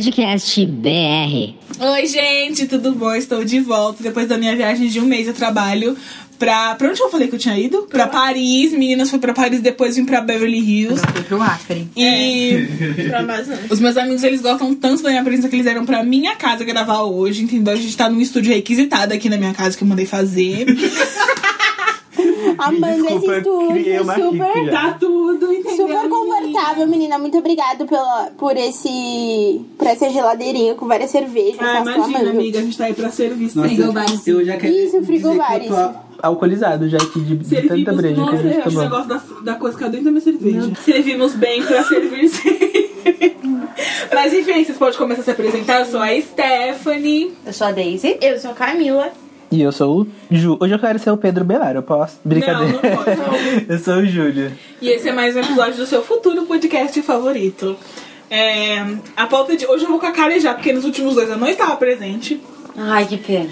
Podcast BR. Oi, gente, tudo bom? Estou de volta depois da minha viagem de um mês de trabalho pra. Pra onde eu falei que eu tinha ido? Pra Paris. Meninas, fui pra Paris, depois vim pra Beverly Hills. Fui pro Acre. E Pra Amazonas. os meus amigos, eles gostam tanto da minha presença que eles eram pra minha casa gravar hoje, entendeu? A gente tá num estúdio requisitado aqui na minha casa que eu mandei fazer. Amanda esse Desculpa, eu estúdio, uma super, já. tá tudo, entendeu? super confortável, menina. Muito obrigada pela, por esse por essa geladeirinha com várias cervejas. Ah, tô imagina, amiga, a gente tá aí pra Nossa, sempre. Frigobares. eu já quero Isso, frigobares. que eu tô alcoolizado já aqui de, de tanta breja que a gente eu tomou. negócio da, da coisa que dentro da minha cerveja. Servimos bem pra servir sempre. Mas enfim, vocês podem começar a se apresentar. Eu sou a Stephanie. Eu sou a Daisy. Eu sou a Camila. E eu sou o Ju. Hoje eu quero ser o Pedro Belar, eu posso? Brincadeira. Não, não pode. eu sou o Júlio. E esse é mais um episódio do seu futuro podcast favorito. É, a pauta de hoje eu vou com a cara já, porque nos últimos dois eu não estava presente. Ai, que pena.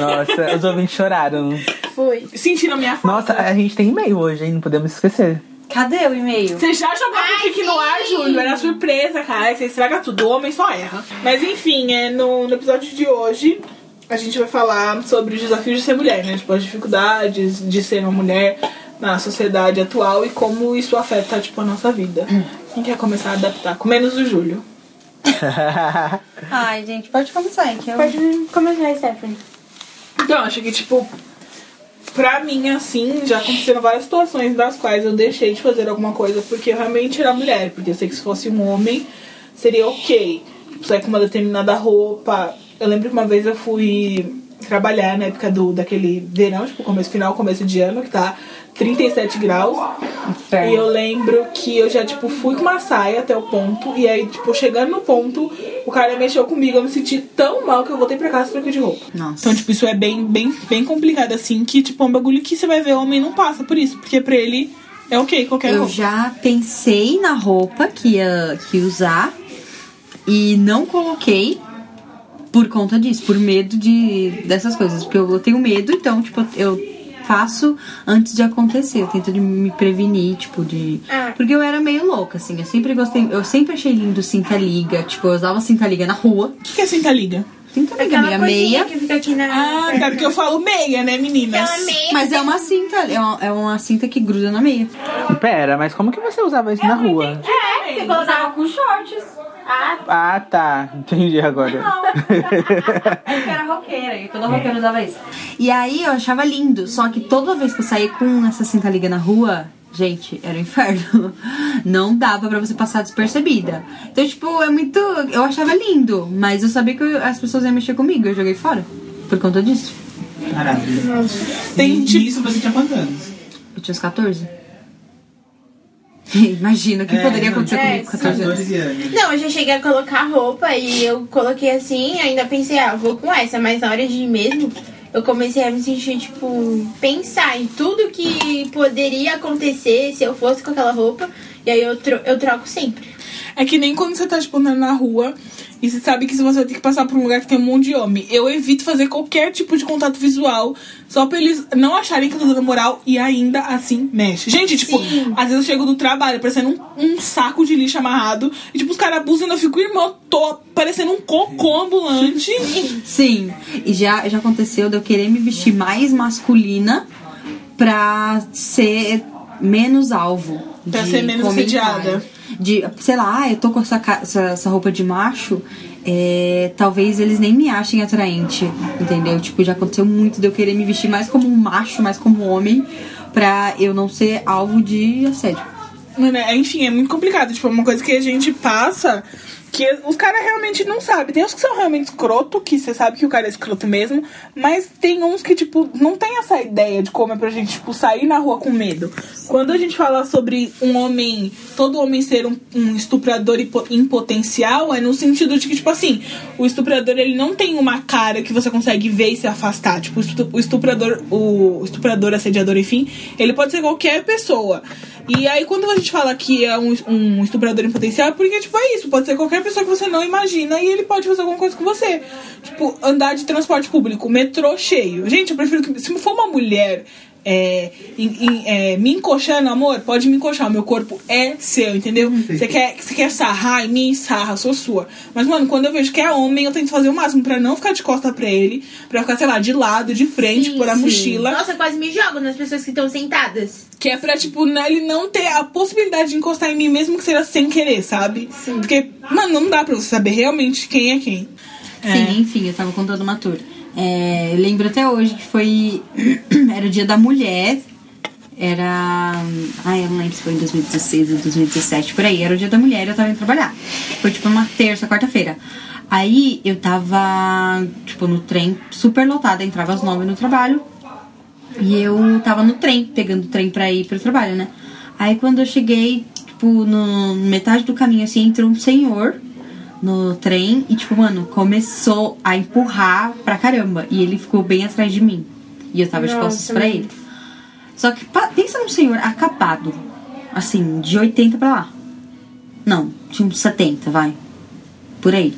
Nossa, os ouvintes choraram. Foi. Sentiram a minha falta. Nossa, a gente tem e-mail hoje, hein? Não podemos esquecer. Cadê o e-mail? Você já jogou a fanfic no ar, Júlio? Era surpresa, cara. Você estraga tudo, o homem só erra. Mas enfim, é, no, no episódio de hoje, a gente vai falar sobre os desafios de ser mulher, né? Tipo, as dificuldades de ser uma mulher na sociedade atual e como isso afeta, tipo, a nossa vida. Quem quer começar a adaptar? Com menos o Júlio. Ai, gente, pode começar, hein? Que eu... Pode começar, Stephanie. Então, acho que, tipo, pra mim, assim, já aconteceram várias situações das quais eu deixei de fazer alguma coisa porque eu realmente era mulher. Porque eu sei que se fosse um homem, seria ok. Tipo, sair com uma determinada roupa. Eu lembro que uma vez eu fui trabalhar na época do, daquele verão, tipo, começo, final, começo de ano, que tá 37 graus. Inferno. E eu lembro que eu já, tipo, fui com uma saia até o ponto. E aí, tipo, chegando no ponto, o cara mexeu comigo. Eu me senti tão mal que eu voltei pra casa e troquei de roupa. Nossa. Então, tipo, isso é bem, bem, bem complicado, assim, que, tipo, é um bagulho que você vai ver, o homem não passa por isso, porque pra ele é ok qualquer Eu roupa. já pensei na roupa que ia, que ia usar e não coloquei por conta disso, por medo de dessas coisas. Porque eu tenho medo, então, tipo, eu faço antes de acontecer. Eu tento de me prevenir, tipo, de. Ah. Porque eu era meio louca, assim. Eu sempre gostei. Eu sempre achei lindo cinta liga. Tipo, eu usava cinta liga na rua. O que, que é cinta liga? Cinta liga, Aquela minha coisinha meia. que fica aqui na... Ah, tá, porque eu falo meia, né, meninas? Aquela meia. Mas é uma cinta, é uma, é uma cinta que gruda na meia. Pera, mas como que você usava isso na rua? É, você colocava com shorts. Ah, Ah, tá. Entendi agora. É que era roqueira, e toda roqueira usava isso. E aí eu achava lindo, só que toda vez que eu saía com essa cinta liga na rua, gente, era um inferno. Não dava pra você passar despercebida. Então, tipo, é muito. Eu achava lindo, mas eu sabia que eu- as pessoas iam mexer comigo, eu joguei fora. Por conta disso. Maravilha. Tem, tipo, Isso você tinha quantos anos? Eu tinha uns 14. Imagina o que É, poderia não, acontecer é, comigo com 14 anos. 14 anos. Não, eu já cheguei a colocar roupa e eu coloquei assim, ainda pensei, ah, vou com essa, mas na hora de ir mesmo, eu comecei a me sentir, tipo, pensar em tudo que poderia acontecer se eu fosse com aquela roupa, e aí eu, tro eu troco sempre. É que nem quando você tá, tipo, andando na rua e você sabe que você vai ter que passar por um lugar que tem um monte de homem. Eu evito fazer qualquer tipo de contato visual só pra eles não acharem que eu tô dando moral e ainda assim mexe. Gente, tipo, Sim. às vezes eu chego do trabalho parecendo um, um saco de lixo amarrado e, tipo, os caras abusam e eu fico, irmão, tô parecendo um cocô ambulante. Sim, e já, já aconteceu de eu querer me vestir mais masculina pra ser menos alvo. Pra de ser menos assediada. De, sei lá, ah, eu tô com essa, essa, essa roupa de macho, é, talvez eles nem me achem atraente, entendeu? Tipo, já aconteceu muito de eu querer me vestir mais como um macho, mais como um homem, pra eu não ser alvo de assédio. É- enfim, é muito complicado. Tipo, é uma coisa que a gente passa que os caras realmente não sabem. Tem uns que são realmente escroto, que você sabe que o cara é escroto mesmo, mas tem uns que, tipo, não tem essa ideia de como é pra gente, tipo, sair na rua com medo. Quando a gente fala sobre um homem, todo homem ser um, um estuprador em potencial, é no sentido de que, tipo assim, o estuprador ele não tem uma cara que você consegue ver e se afastar. Tipo, o estuprador, o estuprador, assediador, enfim, ele pode ser qualquer pessoa. E aí, quando a gente fala que é um, um estuprador em potencial, é porque, tipo, é isso. Pode ser qualquer pessoa que você não imagina e ele pode fazer alguma coisa com você. Tipo, andar de transporte público, metrô cheio. Gente, eu prefiro que. Se for uma mulher, é, em- em- é, me encoxando, amor, pode me encoxar. O meu corpo é seu, entendeu? Você quer, você quer sarrar em mim? Sarra, sou sua. Mas, mano, quando eu vejo que é homem, eu tento fazer o máximo pra não ficar de costa pra ele, pra ficar, sei lá, de lado, de frente, Sim, por a sim. mochila. Nossa, eu quase me jogo nas pessoas que estão sentadas. Que é pra, tipo, né, ele não ter a possibilidade de encostar em mim, mesmo que seja sem querer, sabe? Porque, mano, não dá pra você saber realmente quem é quem. Sim, enfim, eu tava contando uma tour. É, eu lembro até hoje que foi. era o dia da mulher. Era. Ai, eu não lembro se foi em 2016 ou 2017, por aí. Era o dia da mulher eu tava indo trabalhar. Foi tipo uma terça, quarta-feira. Aí eu tava, tipo, no trem super lotada, entrava às nove no trabalho. E eu tava no trem, pegando o trem pra ir pro trabalho, né? Aí quando eu cheguei, tipo, no metade do caminho, assim, entrou um senhor no trem e, tipo, mano, começou a empurrar pra caramba. E ele ficou bem atrás de mim. E eu tava de Nossa, costas pra mano. ele. Só que pensa num senhor acabado. Assim, de 80 pra lá. Não, tinha uns 70, vai. Por aí.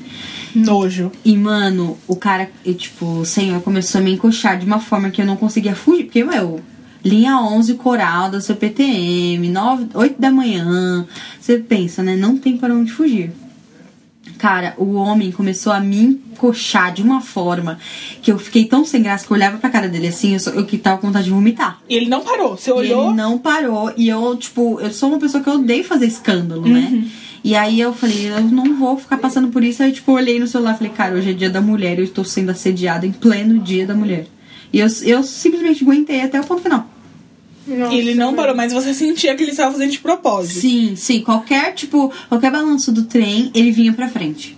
Nojo. E, mano, o cara, e, tipo, o senhor começou a me encoxar de uma forma que eu não conseguia fugir. Porque, meu, linha 11 coral da CPTM, 9, 8 da manhã. Você pensa, né? Não tem para onde fugir. Cara, o homem começou a me encoxar de uma forma que eu fiquei tão sem graça que eu olhava pra cara dele assim, eu, só, eu que tava com vontade de vomitar. E ele não parou. Você E olhou. ele não parou. E eu, tipo, eu sou uma pessoa que eu odeio fazer escândalo, Uhum. né? E aí eu falei, eu não vou ficar passando por isso. Aí, tipo, olhei no celular e falei, cara, hoje é dia da mulher, eu estou sendo assediada em pleno dia da mulher. E eu, eu simplesmente aguentei até o ponto final. Nossa, E ele não parou, mas você sentia que ele estava fazendo de propósito. Sim, sim, qualquer, tipo, qualquer balanço do trem, ele vinha pra frente.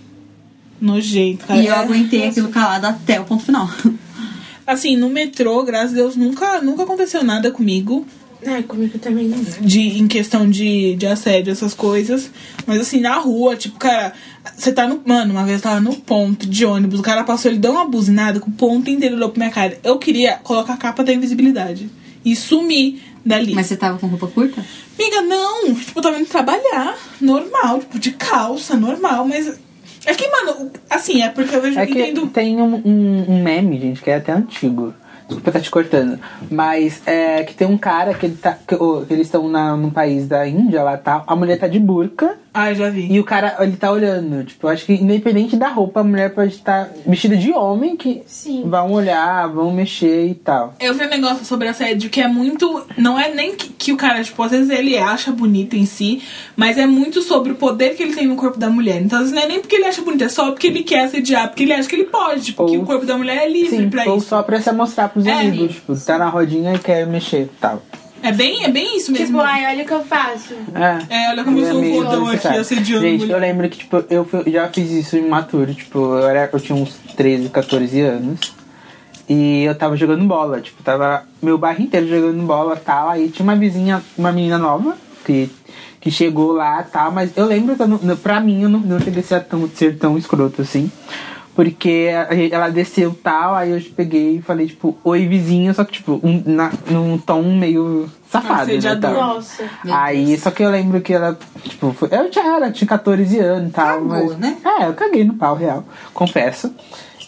Nojento, cara. E eu É. aguentei aquilo calado até o ponto final. Assim, no metrô, graças a Deus, nunca, nunca aconteceu nada comigo. Ai, comigo também não. de, em questão de, de assédio, essas coisas. Mas assim, na rua, tipo, cara, você tá no. Mano, uma vez eu tava no ponto de ônibus, o cara passou, ele deu uma buzinada com o ponto inteiro olhou pra minha cara. Eu queria colocar a capa da invisibilidade e sumir dali. Mas você tava com roupa curta? Amiga, não, tipo, eu tava indo trabalhar, normal, tipo, de calça, normal, mas. É que, mano, assim, é porque eu vejo É que entendo. tem um, um, um meme, gente, que é até antigo. Desculpa estar te cortando. Mas é que tem um cara que ele tá. Que, eles estão na- num país da Índia lá tal. A mulher tá de burca Ai, já vi. e o cara, ele tá olhando. Tipo, eu acho que independente da roupa, a mulher pode estar vestida de homem que Sim. vão olhar, vão mexer e tal. Eu vi um negócio sobre assédio que é muito. Não é nem que, que o cara, tipo, às vezes ele acha bonito em si, mas é muito sobre o poder que ele tem no corpo da mulher. Então, às vezes não é nem porque ele acha bonito, é só porque ele quer assediar, porque ele acha que ele pode, tipo, que Ou- o corpo da mulher é livre Sim, pra ou isso. só pra se mostrar pros É. amigos. Tipo, tá na rodinha e quer mexer e tal. É bem, é bem isso mesmo. Tipo, ai, olha o que eu faço. É. É, olha como eu sou um fodão aqui, desnecessário. assediando Gente, mulher. eu lembro que, tipo, eu fui- já fiz isso em Maturo. Tipo, eu, era, eu tinha uns 13, 14 anos. E eu tava jogando bola. Tipo, tava meu bairro inteiro jogando bola e tal. Aí tinha uma vizinha, uma menina nova, que, que chegou lá e tal. Mas eu lembro que, eu não, pra mim, eu não, não cheguei a ser tão, ser tão escroto assim. Porque ela desceu tal, aí eu peguei e falei, tipo, oi vizinha, só que, tipo, um, na, num tom meio safado, né? Tal. Nossa. Aí, só que eu lembro que ela, tipo, foi, eu já era, tinha 14 anos e tal, Cagou, mas. né? É, eu caguei no pau real, confesso.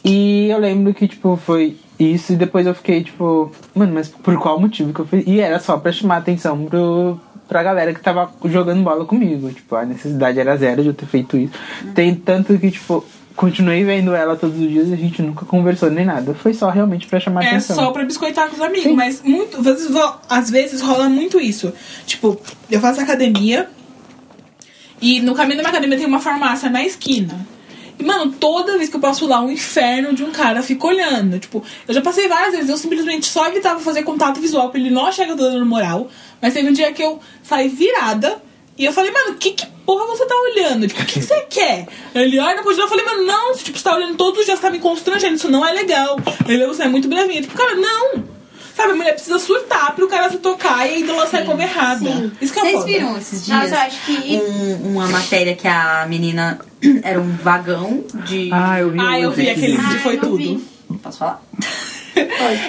E eu lembro que, tipo, foi isso, e depois eu fiquei, tipo, mano, mas por qual motivo que eu fiz? E era só pra chamar atenção pro, pra galera que tava jogando bola comigo. Tipo, a necessidade era zero de eu ter feito isso. Tem tanto que, tipo, continuei vendo ela todos os dias e a gente nunca conversou nem nada. Foi só realmente pra chamar É atenção. só pra biscoitar com os amigos, Sim. mas muito, às vezes, ro- às vezes rola muito isso. Tipo, eu faço academia e no caminho da minha academia tem uma farmácia na esquina. E, mano, toda vez que eu passo lá, um inferno de um cara fica olhando. Tipo, eu já passei várias vezes, eu simplesmente só evitava fazer contato visual pra ele não tô dando moral. Mas teve um dia que eu saí virada e eu falei, mano, que, que porra você tá olhando? Tipo, o que, que você quer? Ele, ai, não pode não. Eu falei, mano, não, tipo, você tá olhando todos os dias, você tá me constrangendo, isso não é legal. Ele, você é muito brevinho. Tipo, cara, não. Sabe, a mulher precisa surtar pro cara se tocar e ainda ela sai como errada. Sim. Isso que é Vocês foda. viram esses dias Nossa, eu acho que. um- uma matéria que a menina era um vagão de. Ah, eu vi Ah, eu vi aquele Ah, vídeo, foi não tudo. vi. Posso falar?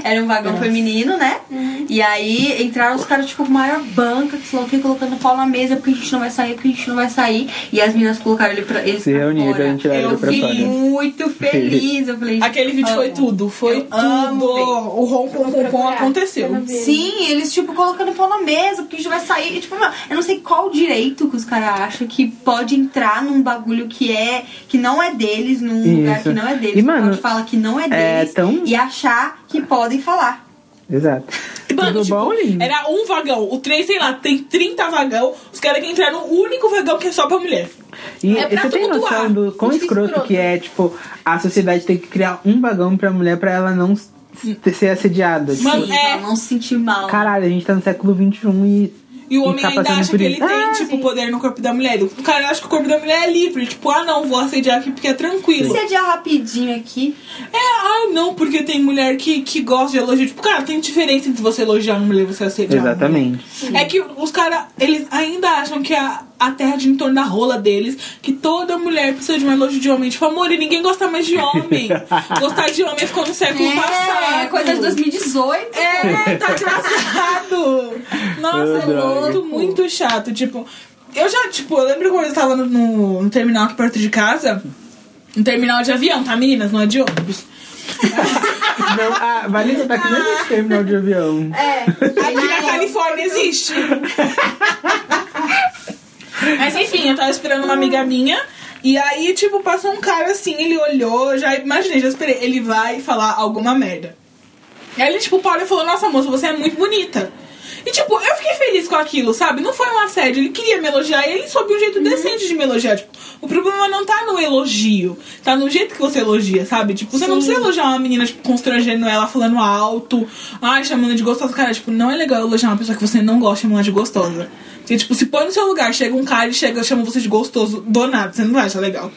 Era um vagão feminino, né? E aí entraram os caras, tipo, com maior banca, que o que, colocando pau na mesa, porque a gente não vai sair, porque a gente não vai sair. E as meninas colocaram ele pra, eles Se reuniram e Eu pra vi. fora. Muito feliz. Eu falei, Aquele vídeo amo. foi tudo. Foi Eu tudo. amo. O rom pom pom pom aconteceu. Sim, eles, tipo, colocando pau na mesa, porque a gente vai sair. E, tipo, eu não sei qual direito que os caras acham que pode entrar num bagulho que é. que não é deles, num lugar Isso. que não é deles. E, mano, pode falar que não é é deles tão- e achar que podem falar. Exato. Mano, Tudo tipo, bom, lindo? Era um vagão. O trem, sei lá, tem 30 vagão. Os caras querem entrar no único vagão que é só pra mulher. E É pra você tem noção do quão escroto, escroto. que é, tipo, a sociedade tem que criar um vagão pra mulher pra ela não s- ser assediada. Tipo, Mano, Sim, é. pra não se sentir mal. caralho, a gente tá no século XXI e. E o homem tá ainda acha que ele isso. tem, Ah, tipo, poder no corpo da mulher. O cara acha que o corpo da mulher é livre. Tipo, ah, não, vou assediar aqui porque é tranquilo. Se adiar rapidinho aqui. É, ah, não, porque tem mulher que, que gosta de elogio. Tipo, cara, tem diferença entre você elogiar uma mulher e você assediar. Exatamente. É que os caras, eles ainda acham que a, a terra gira em torno da rola deles, que toda mulher precisa de um elogio de homem. Tipo, amor, e ninguém gosta mais de homem. Gostar de homem ficou no século passado. É, coisa de 2018. É, tá engraçado. Nossa, é droga. muito, muito chato. Tipo, eu já, tipo, eu lembro quando eu tava no, no, no terminal aqui perto de casa. Um terminal de avião, tá, meninas? Não é de ônibus. Não, a Valência tá aqui não existe terminal de avião. Aqui na Califórnia existe. Mas enfim, eu tava esperando uma amiga minha. E aí, tipo, passou um cara assim, ele olhou, já imaginei, já esperei. Ele vai falar alguma merda. E aí ele, tipo, parou e falou, nossa moça, você é muito bonita. E tipo, eu fiquei feliz com aquilo, sabe? Não foi um assédio, ele queria me elogiar e ele soube um jeito decente de me elogiar. Tipo, o problema não tá no elogio, tá no jeito que você elogia, sabe? Tipo, você não precisa elogiar uma menina, tipo, constrangendo ela, falando alto, ai, chamando de gostosa. Cara, tipo, não é legal elogiar uma pessoa que você não gosta chamando de gostosa. Porque, tipo, se põe no seu lugar, chega um cara e chega, chama você de gostoso do nada, você não vai achar legal.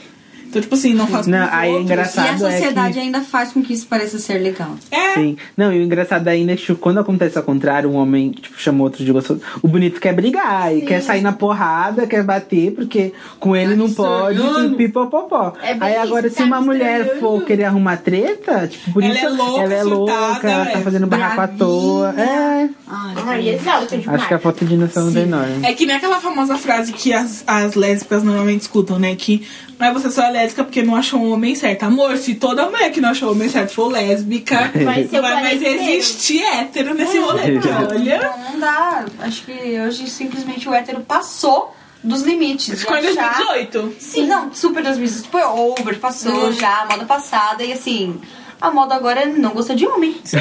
Então, tipo assim, não faça Não, com os aí é outros. E a engraçado. é sociedade que- ainda faz com que isso pareça ser legal. É, Sim. Não, e o engraçado ainda é que tipo, quando acontece ao contrário, um homem tipo, chama outro de gostoso, o bonito quer brigar e quer sair na porrada, quer bater, porque com ele não pode, estranhando. pipopopó. É Aí isso, agora, se tá uma me mulher estranhando. for querer arrumar treta, tipo, por Ela isso é louca, ela é louca, surtada, ela tá é fazendo barraco à toa. É, Ai, Ai, exalta demais. acho que a falta de noção é enorme. É que nem aquela famosa frase que as, as lésbicas normalmente escutam, né? Que é você só é lésbica porque não achou um homem certo. Amor, se toda mulher que não achou o homem certo for lésbica, Vai vai mais existir hétero nesse rolê. Olha. Não, não dá. Acho que hoje simplesmente o hétero passou dos limites. Ficou em de achar- 2018. Sim, não, super 2018 foi over, passou Hum. já, moda passada e assim. A moda agora é não gostar de homem. Sim.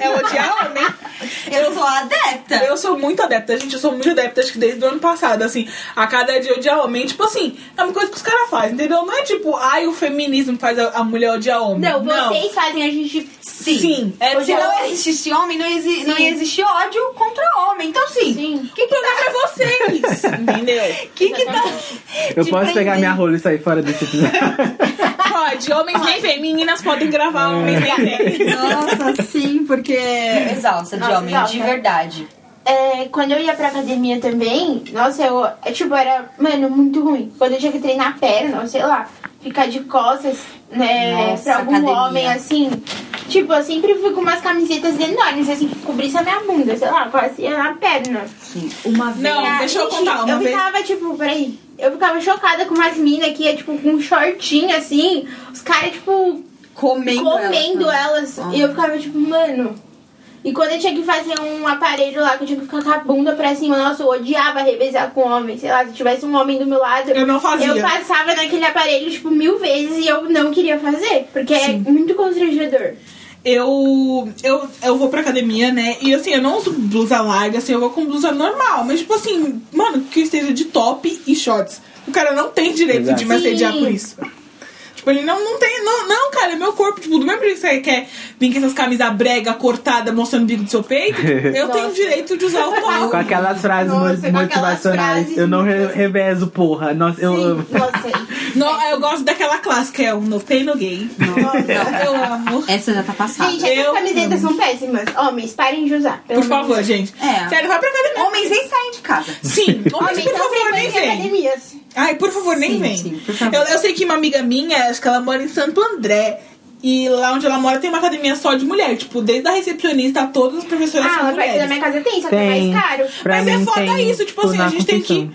É odiar homem. Eu sou adepta. Eu sou muito adepta, gente. Eu sou muito adepta, acho que desde o ano passado, assim. A cada dia odiar homem. Tipo assim, é uma coisa que os caras fazem, entendeu? Não é tipo, ai, o feminismo faz a, a mulher odiar homem. Não, vocês fazem a gente. Sim. Sim. É, Se tipo, não existisse homem, não, exi não ia existir ódio contra homem. Então, sim. Sim. o problema é vocês, entendeu? que que tá. Eu posso pegar prendendo? minha rola e sair fora desse episódio. Pode, homens nem vêm, meninas podem gravar, Nossa, sim, porque. Exausta de Nossa, homem, exausta. de verdade. É, quando eu ia pra academia também, nossa, eu, é, tipo, era, mano, muito ruim. Quando eu tinha que treinar perna, sei lá, ficar de costas, né, Nossa, pra algum academia. homem, assim. Tipo, eu sempre fui com umas camisetas enormes, assim, que cobrisse a minha bunda, sei lá, quase ia na perna. Sim. Uma vez. Não, deixa eu gente, contar, uma eu vez- ficava, tipo, peraí. Eu ficava chocada com umas minas que ia, tipo, com um shortinho, assim. Os caras, tipo, comendo, comendo elas. elas. E eu ficava, tipo, mano. E quando eu tinha que fazer um aparelho lá, que eu tinha que ficar com a bunda pra cima, nossa, eu odiava revezar com homem. Sei lá, se tivesse um homem do meu lado. Eu não fazia. Eu passava naquele aparelho, tipo, mil vezes e eu não queria fazer. Porque é muito constrangedor. eu, eu, eu vou pra academia, né? E assim, eu não uso blusa larga, assim, eu vou com blusa normal. Mas, tipo assim, mano, que esteja de top e shorts. O cara não tem direito Exato. de me assediar Sim. por isso. Tipo, ele não, não tem. Não, não, cara, é meu corpo. Tipo, do mesmo jeito que você quer vir com essas camisas brega, cortada, mostrando o bico do seu peito, eu tenho direito de usar o top. Com aquelas frases Nossa, aquelas motivacionais. frases eu não re revezo, porra. Nossa, eu amo. Eu gosto daquela clássica, é o No Pain No Gain. Eu amo. Essa já tá passada. gente, essas Eu camisetas são péssimas. Homens, parem de usar. pelo Por favor, gente. É. Sério, vai pra academia. Homens nem saem de casa. Sim, homens, Homens por favor, nem vem. academias. Ai, por favor, nem Sim, vem. sim, por favor. Eu, eu sei que uma amiga minha, acho que ela mora em Santo André. E lá onde ela mora tem uma academia só de mulher. Tipo, desde a recepcionista a todas as professoras Ah, são lá perto da mulheres. minha casa tem, só que é Tem. mais caro. Pra Mas é foda tem, isso, tipo assim, a gente tem que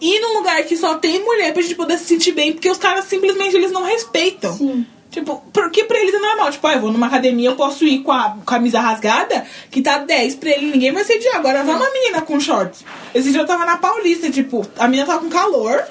ir num lugar que só tem mulher pra gente poder se sentir bem, porque os caras simplesmente eles não respeitam. Sim. Tipo, porque pra eles é normal. Tipo, ah, eu vou numa academia, eu posso ir com a camisa rasgada, que tá 10 pra ele, ninguém vai sediar. Agora vai uma menina com shorts. Esse dia eu tava na Paulista, tipo, a menina tava com calor.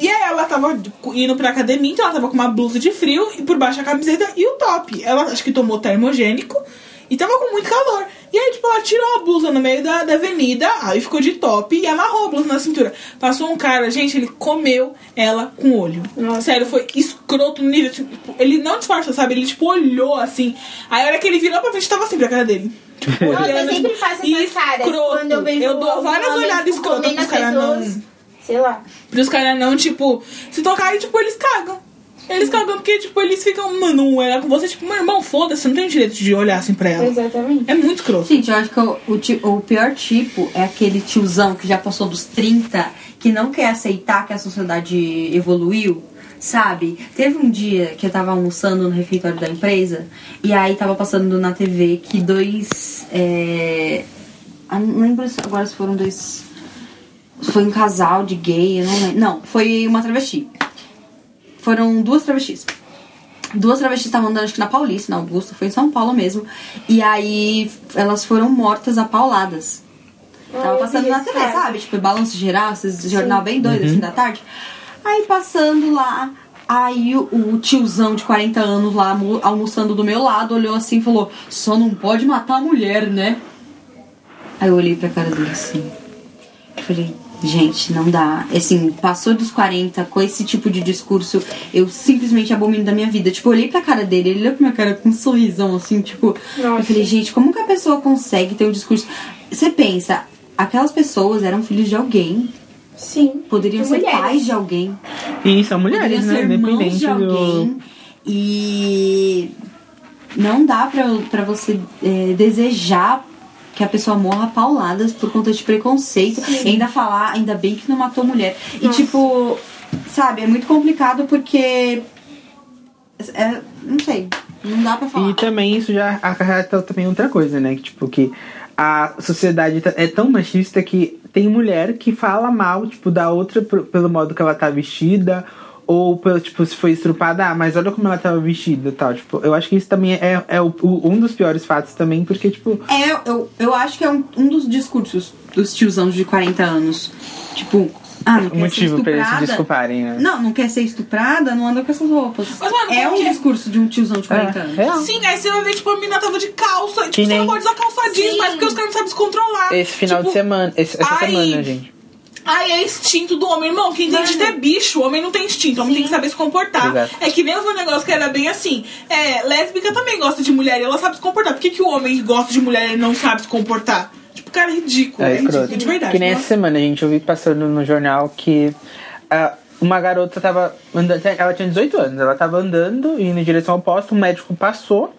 E aí ela tava indo pra academia, então ela tava com uma blusa de frio e por baixo a camiseta e o top. Ela acho que tomou termogênico e tava com muito calor. E aí, tipo, ela tirou a blusa no meio da, da avenida, aí ficou de top e amarrou a blusa na cintura. Passou um cara, gente, ele comeu ela com o olho. Sério, foi escroto no nível. Tipo, ele não disfarçou, sabe? Ele, tipo, olhou assim. Aí a hora que ele virou pra frente, tava assim pra cara dele. Tipo, Nossa, eu olhando, sempre tipo, faço essas caras quando eu vejo Eu dou várias olhadas tipo, escrotas pros as caras não. Sei lá. Pros caras não, tipo, se tocarem, tipo, eles cagam. Eles cagam porque, tipo, eles ficam, mano, ela com você, tipo, meu irmão, foda-se, você não tem direito de olhar assim pra ela. Exatamente. É muito escroto. Gente, eu acho que o, o, ti- o pior tipo é aquele tiozão que já passou dos 30, que não quer aceitar que a sociedade evoluiu, sabe? Teve um dia que eu tava almoçando no refeitório da empresa e aí tava passando na TV que dois. É... ah, Não lembro se- agora se foram dois. Foi um casal de gay, eu não lembro. Não, foi uma travesti. Foram duas travestis. Duas travestis estavam andando, acho que na Paulista, na Augusta, foi em São Paulo mesmo. E aí elas foram mortas a pauladas. Tava eu passando na TV, sabe? Tipo, balanço geral, esses jornal bem doido, assim, da tarde. Aí passando lá, aí o, o tiozão de 40 anos lá almo- almoçando do meu lado olhou assim e falou: Só não pode matar a mulher, né? Aí eu olhei pra cara dele assim. Falei, gente, não dá. Assim, passou dos 40 com esse tipo de discurso, eu simplesmente abomino da minha vida. Tipo, olhei pra cara dele, ele olhou pra minha cara com um sorrisão, assim, tipo. Eu falei, gente, como que a pessoa consegue ter um discurso. Você pensa, aquelas pessoas eram filhos de alguém, Sim. poderiam De ser mulheres. pais de alguém, E são mulheres, poderiam né? ser irmãos de alguém. do. E não dá pra, pra você é, desejar que a pessoa morra pauladas por conta de preconceito. E ainda falar, ainda bem que não matou mulher. E tipo, sabe, é muito complicado porque. É, não sei, não dá pra falar. E também isso já acarreta também outra coisa, né? Que, tipo, que a sociedade tá- é tão machista que tem mulher que fala mal, tipo, da outra pelo modo que ela tá vestida. Ou, pelo, tipo, se foi estrupada, ah, mas olha como ela tava vestida e tal. Tipo, eu acho que isso também é, é o- o- um dos piores fatos também, porque, tipo, É, eu, eu acho que é um, um dos discursos dos tiozãos de 40 anos. Tipo, ah, não o quer motivo ser pra eles se estuprada. desculparem, né? Não, não quer ser estuprada, não anda com essas roupas. Mas, mano, é um que é? discurso de um tiozão de 40 É, anos. real. Sim, aí você vai ver, tipo, a menina tava de calça. Tipo, Que você nem- não pode usar calça jeans, mas porque os caras não sabem se controlar. Esse final Tipo, de semana, esse- essa ai, semana, gente. Ai, é instinto do homem. Irmão, quem tem instinto é bicho. O homem não tem instinto. O homem tem que saber se comportar. Exato. É que vi um negócio que era bem assim. É, lésbica também gosta de mulher e ela sabe se comportar. Por que, que o homem gosta de mulher e não sabe se comportar? Tipo, cara, é ridículo. É, É ridículo, de verdade. Que nem Nossa. essa semana, gente, eu vi passando no jornal que ah, uma garota tava andando. Ela tinha 18 anos, ela tava andando, indo em direção ao posto, um médico passou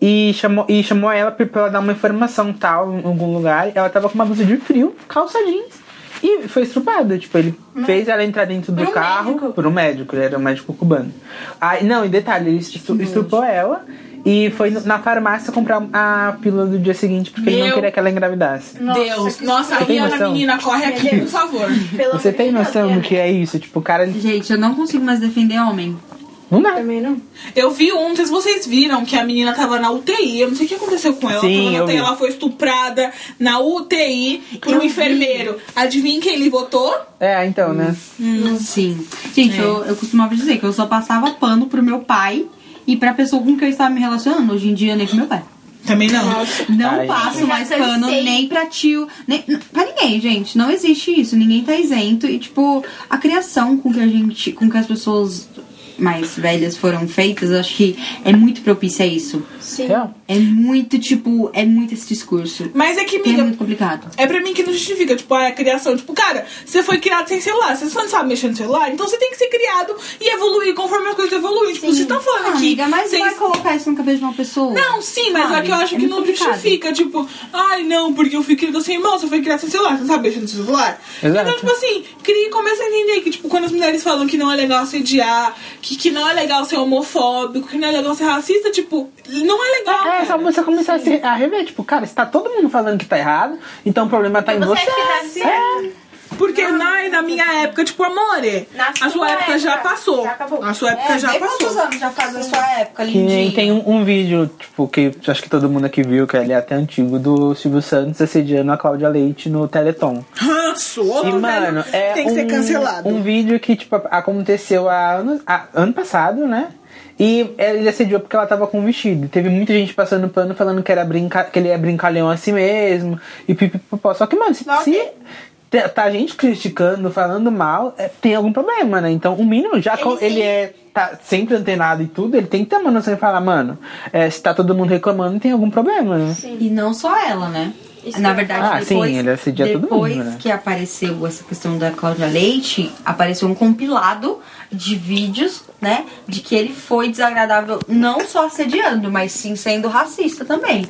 e chamou, e chamou ela pra pra ela dar uma informação tal em algum lugar. Ela tava com uma blusa de frio, calça jeans. E foi estrupada, tipo, ele fez ela entrar dentro do carro médico? por um médico, ele era um médico cubano. Aí, não, e detalhe, ele estrupou ela e foi no- na farmácia comprar a pílula do dia seguinte, porque ele não Meu queria que ela engravidasse. Deus, nossa, Você tem Rihanna, menina, corre aqui, por favor. Pelo Você tem Deus, noção do que é isso? Tipo, o cara. Gente, eu não consigo mais defender homem. Não dá. Também não. Eu vi um, não sei se vocês viram, que a menina tava na UTI. Eu não sei o que aconteceu com ela. Sim, ela, tava na eu UTI, ela foi estuprada na UTI por Eu um vi. enfermeiro. Adivinha quem ele votou? É, então, né? Sim. Gente, É. eu, eu costumava dizer que eu só passava pano pro meu pai e pra pessoa com quem eu estava me relacionando. Hoje em dia, nem pro meu pai. Também não. Não Ai, passo gente. mais pano nem pra tio, nem pra ninguém, gente. Não existe isso. Ninguém tá isento. E, tipo, a criação com que a gente. com que as pessoas mais velhas foram feitas, eu acho que é muito propícia a isso. Sim. Real. É muito, tipo, é muito esse discurso. Mas é que, É amiga, muito complicado. É pra mim que não justifica, tipo, a criação. Tipo, cara, você foi criado sem celular, você não sabe mexer no celular, então você tem que ser criado e evoluir conforme as coisas evoluem. Tipo, vocês estão falando Ah, aqui. amiga, mas vocês- vai colocar isso na cabeça de uma pessoa? Não, sim, mas é Sabe? que eu acho É que não complicado. justifica. Tipo, ai, não, porque eu fui criado sem irmão, você foi criado sem celular, você não sabe mexer no celular. Exato. Então, tipo assim, cria e começa a entender que, tipo, quando as mulheres falam que não é legal assediar, que, que não é legal ser homofóbico, que não é legal ser racista, tipo, não é legal. É, só você começar a, se- a rever, tipo, cara, se tá todo mundo falando que tá errado, então o problema tá em Você você. acha que tá certo? Porque na, na minha época, tipo, amore, Na a sua sua época já época, passou. já acabou. A sua época É, já vê quantos passou. anos já faz a sua época, Que nem lindinho. tem um, um vídeo, tipo, que acho que todo mundo aqui viu, que ele é até antigo, do Silvio Santos assediando a Cláudia Leite no Teleton. Ranço, E, outro mano, velho é tem que um, ser cancelado. um vídeo que, tipo, aconteceu há ano, há- ano passado, né? E ele assediou porque ela tava com um vestido. Teve muita gente passando pano falando que, era brinca, que ele é brincalhão assim mesmo. E pipipopó. Só que, mano, se, se tá- tá gente criticando, falando mal, é, tem algum problema, né? Então, o mínimo, já que Ele ele sim. é tá sempre antenado e tudo, ele tem que ter uma noção de falar, mano, é, se tá todo mundo reclamando, tem algum problema, né? E não só ela, né? Isso Na verdade, Ah, depois, sim, ele assedia todo depois mundo, né? que apareceu essa questão da Cláudia Leite, apareceu um compilado de vídeos, né? De que ele foi desagradável, não só assediando, mas sim sendo racista também.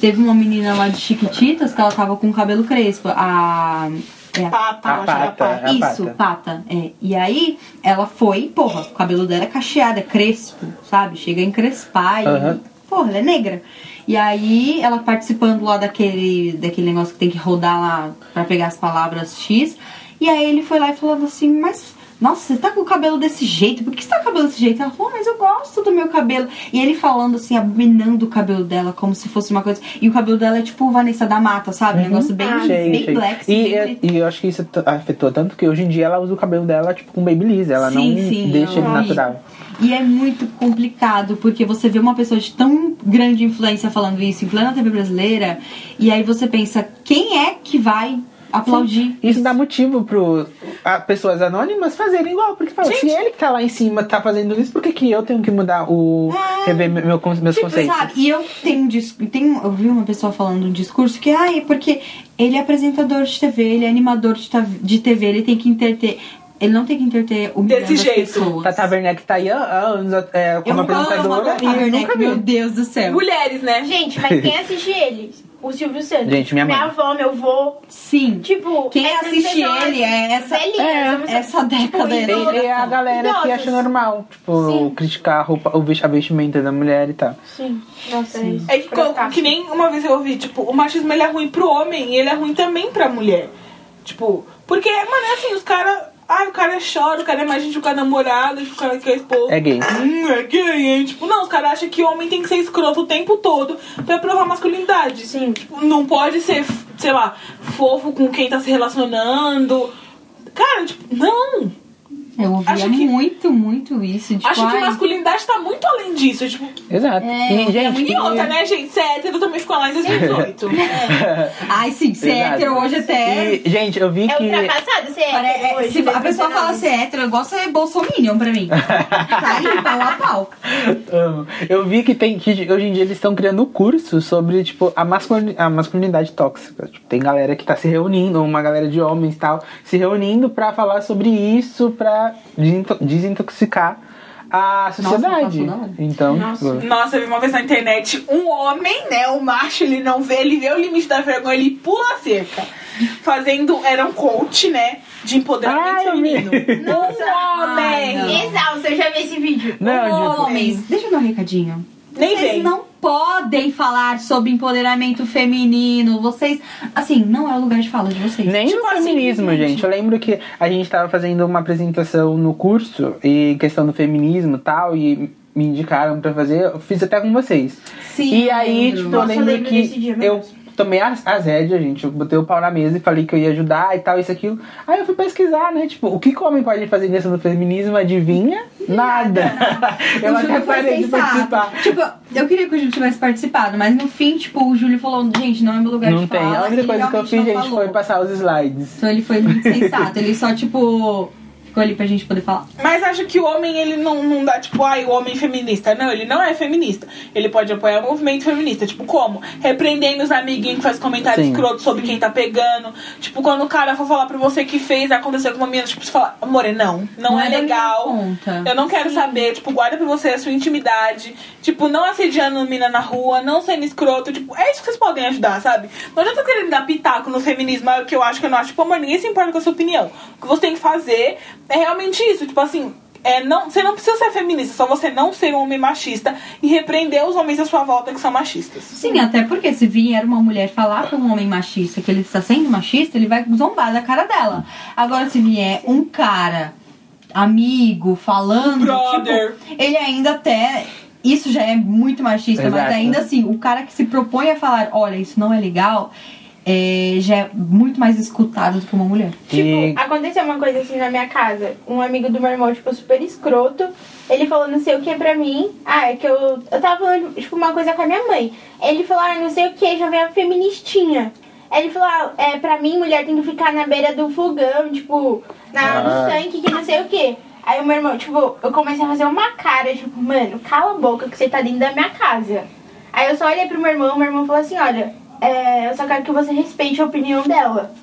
Teve uma menina lá de Chiquititas que ela tava com o cabelo crespo. A. É a Pata, A eu acho que era pata, pata. a isso, pata. pata. É. E aí, ela foi, porra, o cabelo dela é cacheado, é crespo, sabe? Chega a encrespar e. Aham. Porra, ela é negra. E aí, ela participando lá daquele, daquele negócio que tem que rodar lá pra pegar as palavras X. E aí ele foi lá e falou assim, mas. Nossa, você tá com o cabelo desse jeito? Por que você tá com o cabelo desse jeito? Ela falou, mas eu gosto do meu cabelo. E ele falando assim, abominando o cabelo dela, como se fosse uma coisa. E o cabelo dela é tipo Vanessa da Mata, sabe? Um negócio bem, Uhum. Sei, bem sei. black. E, bem é- e eu acho que isso afetou tanto que hoje em dia ela usa o cabelo dela tipo com babyliss, ela não deixa ele vi. natural. E é muito complicado, porque você vê uma pessoa de tão grande influência falando isso em plena TV brasileira, e aí você pensa, quem é que vai aplaudir? Isso dá motivo pro a pessoas anônimas fazerem igual, porque fala, se ele que tá lá em cima tá fazendo isso, por que, que eu tenho que mudar o rever meu, meu- meus Tipo, conceitos? sabe? E eu tenho um tenho, eu vi uma pessoa falando um discurso que, ah, é porque ele é apresentador de TV, ele é animador de, de TV, ele tem que interter. Ele não tem que interter o Desse jeito. pessoas. Tata Werneck tá aí há anos é, eu como gosto apresentadora nunca Werneck, meu. Deus do céu. Mulheres, né? Gente, mas quem assiste ele? O Silvio Santos. Gente, minha mãe. avó, meu vô. Sim. Tipo, Quem essas assiste ele é essa, velhinhas, é, essa década. Tipo, e a galera que acha normal, tipo, Sim. criticar a roupa, o vestimenta da mulher e tal. Sim. Nossa, é isso. É co- ficar. que nem uma vez eu ouvi, tipo, o machismo ele é ruim pro homem e ele é ruim também pra mulher. Tipo, porque, mano, é assim, os caras. Ai, o cara chora, o cara é mais gente, o cara é namorado, o cara quer esposa. É gay. Hum, é gay, hein? Tipo, não, os caras acham que homem tem que ser escroto o tempo todo pra provar masculinidade. Sim. Tipo, não pode ser, sei lá, fofo com quem tá se relacionando. Cara, tipo, não. Eu ouvia Acho que- muito, muito isso. Tipo, Acho que ai, masculinidade tá muito além disso. Tipo, Exato. É, e, é gente, muito e outra, né, gente? Ser hétero também ficou lá em 2018. Ai, sim, ser Exato. hétero hoje até. E, gente, eu vi É que. ultrapassado ser hétero é, hoje, se a pessoa fala ser hétero, eu gosto de ser bolsominion pra mim. tá aí, pau a pau. Amo. Eu vi que tem que hoje em dia eles estão criando curso sobre tipo a, masculini- a masculinidade tóxica. Tipo, tem galera que tá se reunindo, uma galera de homens e tal, se reunindo pra falar sobre isso, pra desinto- desintoxicar a sociedade. da hora. então, tipo, Nossa, eu vi uma vez na internet um homem, né? O macho, ele não vê, ele vê o limite da vergonha, ele pula a cerca. Fazendo, era um coach, né? De empoderamento vi. feminino. Um homem! Ah, não. Exausto, eu já vi esse vídeo. não, tipo, Homens, deixa eu dar um recadinho. Nem Vocês vem. não podem falar sobre empoderamento feminino. Vocês, assim, não é o lugar de fala de vocês. Nem Tipo no assim, feminismo, gente. Eu lembro que a gente tava fazendo uma apresentação no curso e questão do feminismo e tal, e me indicaram pra fazer, eu fiz até com vocês. Sim, e aí, tipo, eu eu lembro lembro que eu. Tomei as, as rédeas, gente. Eu botei o pau na mesa e falei que eu ia ajudar e tal, isso, aquilo. Aí eu fui pesquisar, né? Tipo, o que que o homem pode fazer nessa do feminismo? Adivinha? Nada. eu o até parei de participar. Tipo, eu queria que o Júlio tivesse participado, mas no fim, tipo, o Júlio falou, gente, não é meu lugar Não de tem. fala. A única coisa que eu fiz, não gente, falou. foi passar os slides. Então ele foi muito sensato. Ele só, tipo, ficou ali pra gente poder falar. Mas acho que o homem, ele não, não dá, tipo, ai, o homem feminista. Não, ele não é feminista. Ele pode apoiar o movimento feminista. Tipo, como? Repreendendo os amiguinhos que fazem comentários Sim. escrotos sobre quem tá pegando. Tipo, quando o cara for falar pra você que fez, aconteceu com uma menina, tipo, você fala, amore, não. Não, Não é, é legal. Eu não quero saber. Tipo, guarda pra você a sua intimidade. Tipo, não assediando mina na rua, não sendo escroto. Tipo, é isso que vocês podem ajudar, sabe? Não adianta querendo dar pitaco no feminismo, é que eu acho que eu não acho. Tipo, amor, ninguém se importa com a sua opinião. O que você tem que fazer é realmente isso. Tipo assim, é, não, você não precisa ser feminista, só você não ser um homem machista e repreender os homens à sua volta que são machistas. Sim, até porque se vier uma mulher falar pra um homem machista que ele está sendo machista, ele vai zombar da cara dela. Agora, se vier um cara, amigo, falando, Brother. tipo, ele ainda até. Isso já é muito machista, mas Exato. ainda assim, o cara que se propõe a falar, olha, isso não é legal, é, já é muito mais escutado do que uma mulher. Tipo, E- aconteceu uma coisa assim na minha casa. Um amigo do meu irmão, tipo, super escroto. Ele falou não sei o que pra mim. Ah, é que eu. Eu tava falando, tipo, uma coisa com a minha mãe. Ele falou, ah, não sei o que, já veio a feministinha. Ele falou, ah, é, pra mim, mulher tem que ficar na beira do fogão, tipo, na, no Ah. tanque, que não sei o que. Aí o meu irmão, tipo, eu comecei a fazer uma cara, tipo, mano, cala a boca que você tá dentro da minha casa. Aí eu só olhei pro meu irmão, meu irmão falou assim, olha, é, eu só quero que você respeite a opinião dela.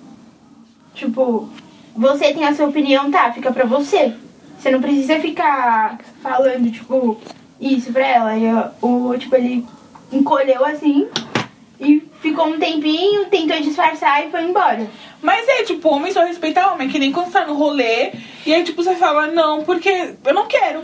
Tipo, você tem a sua opinião, tá? Fica pra você. Você não precisa ficar falando, tipo, isso pra ela. E o, tipo, ele encolheu assim e ficou um tempinho, tentou disfarçar e foi embora. Mas é, tipo, homem só respeita homem, que nem quando tá no rolê, e aí, tipo, você fala, não, porque eu não quero.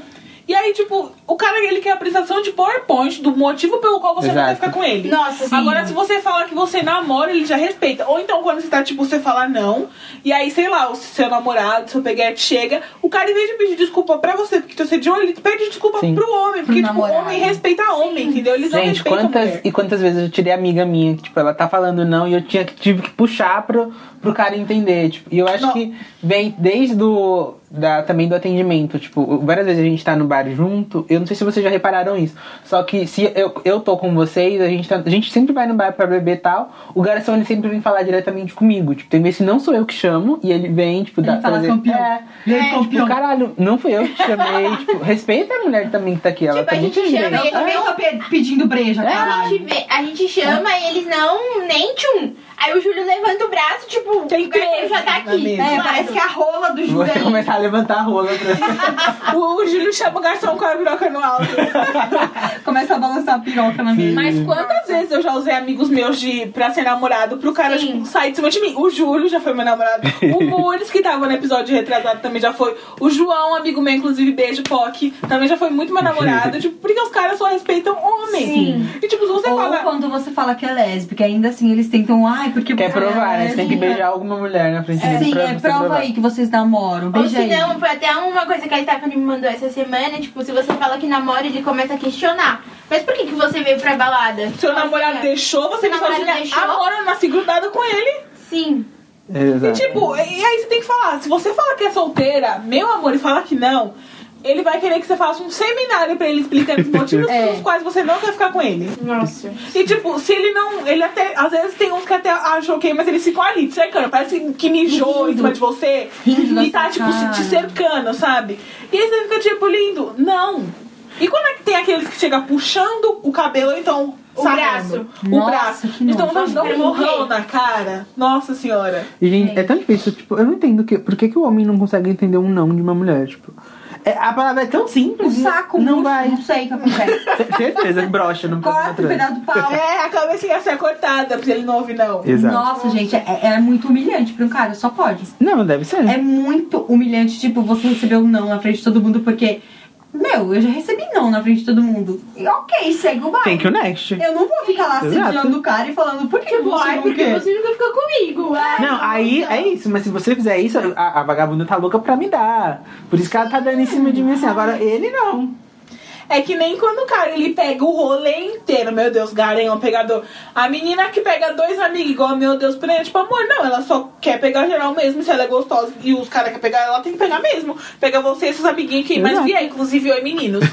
E aí, tipo, o cara, ele quer a apresentação de PowerPoint do motivo pelo qual você não Exato. quer ficar com ele. Nossa, sim. Agora, se você fala que você namora, ele já respeita. Ou então, quando você tá, tipo, você fala não, e aí, sei lá, o seu namorado, seu peguete chega, o cara, em vez de pedir desculpa pra você, porque você sediou, ele pede desculpa Sim. pro homem. Porque, Pro tipo, o namorado. homem respeita homem, entendeu? Eles não Gente, respeitam a quantas mulher. e quantas vezes eu tirei amiga minha que, tipo, ela tá falando não e eu tinha que tive que puxar pro, pro cara entender, tipo. E eu acho Não. que vem desde o da também do atendimento, tipo, várias vezes a gente tá no bar junto, eu não sei se vocês já repararam isso. Só que se eu, eu tô com vocês, a gente tá, a gente sempre vai no bar pra beber e tal, o garçom ele sempre vem falar diretamente comigo, tipo, tem vezes que não sou eu que chamo e ele vem, tipo, Ele dá fala, campeão. É, E aí, é, tipo, campeão? caralho, não fui eu que te chamei, tipo, respeita a mulher também que tá aqui, ela Tipo, a também gente chama direito. ele- pe- pedindo breja, A gente, vê, a gente chama e eles não, nem tchum. Aí o Júlio levanta o braço, tipo, Tem o garçom já tá aqui. É, parece que a rola do Júlio Vou começar a levantar a rola pra... O, o Júlio chama o garçom com a piroca no alto. começa a balançar a piroca na mesa. Mas quantas vezes eu já usei amigos meus de pra ser namorado pro cara Sim. tipo, sair de cima de mim? O Júlio já foi meu namorado. O Mures, que tava no episódio retrasado, também já foi. O João, amigo meu, inclusive, beijo, POC, também já foi muito meu namorado. tipo, porque os caras só respeitam homem. Sim. E tipo, você Ou fala. quando você fala que é lésbica, ainda assim eles tentam, ai, porque Quer você é provar, né? Você tem que beijar alguma mulher na frente dele Sim, pra é, prova provar. aí que vocês namoram. Ou Beija se aí. não, foi até uma coisa que a Stephanie me mandou essa semana, tipo, se você fala que namora, ele começa a questionar. Mas por que, que você veio pra balada? Seu namorado deixou você me sozinha. deixou? Agora nasci grudada com ele. Sim. E Exato. tipo, e aí você tem que falar, se você fala que é solteira, meu amor, e fala que não, ele vai querer que você faça um seminário pra ele explicando os motivos É. pelos quais você não quer ficar com ele. Nossa. E tipo, se ele não. Ele até. Às vezes tem uns que até acham ok, mas eles ficam ali te cercando. Parece que mijou em cima de você. Rindo da E tá, tipo, se cara. te cercando, sabe? E aí você fica tipo, lindo. Não. E quando é que tem aqueles que chega puxando o cabelo, ou então. O braço. O Nossa, braço. que Então um murrão morrer. na cara. Nossa senhora. E, gente, é tão difícil, tipo, eu não entendo que, por que, que o homem não consegue entender um não de uma mulher, tipo. É, a palavra é tão O simples. saco, não murcho, vai. Não sei o que acontece. Certeza brocha no Corta o pedaço do pau. É, a cabecinha ia ser cortada, porque ele não ouve, não. Exato. Nossa, gente, é, é muito humilhante pra um cara, só pode. Não, deve ser. É muito humilhante, tipo, você receber um não na frente de todo mundo, porque, meu, eu já recebi não na frente de todo mundo. E ok, segue o baile. Tem que o next. Eu não vou ficar lá assediando o cara e falando, por que Tipo, você ai, não porque quer? você nunca ficou comigo. Ai, Não, aí nossa. é isso, mas se você fizer isso, a, a vagabunda tá louca pra me dar. Por isso que ela tá dando em cima de mim assim. Agora ele não. É que nem quando o cara ele pega o rolê inteiro, meu Deus, garanhão, pegador. A menina que pega dois amigos igual, meu Deus, prende, tipo, amor, não, ela só quer pegar geral mesmo, se ela é gostosa e os caras querem pegar, ela tem que pegar mesmo. Pega você e seus amiguinhos que mais vier, inclusive oi meninos.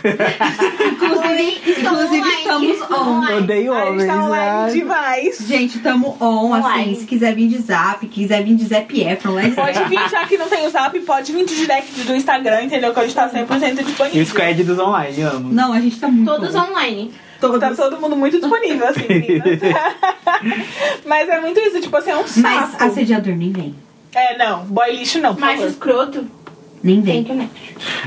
Inclusive, Estamos inclusive estamos on. Odeio a gente homens. tá online né? demais. Gente, tamo on, assim, se quiser vir de zap, quiser vir de Zap Efron, lá Pode vir, já que não tem o zap, pode vir de direct do Instagram, entendeu? Que a gente tá 100% E o disponível. squad dos online, amo. Não, a gente tá muito Todos on. online. Tá todo mundo muito disponível, assim. Mas é muito isso, tipo assim, é um saco. Mas assediador nem vem. É, não, boy lixo não, Macho favor. escroto. Nem Tem vem.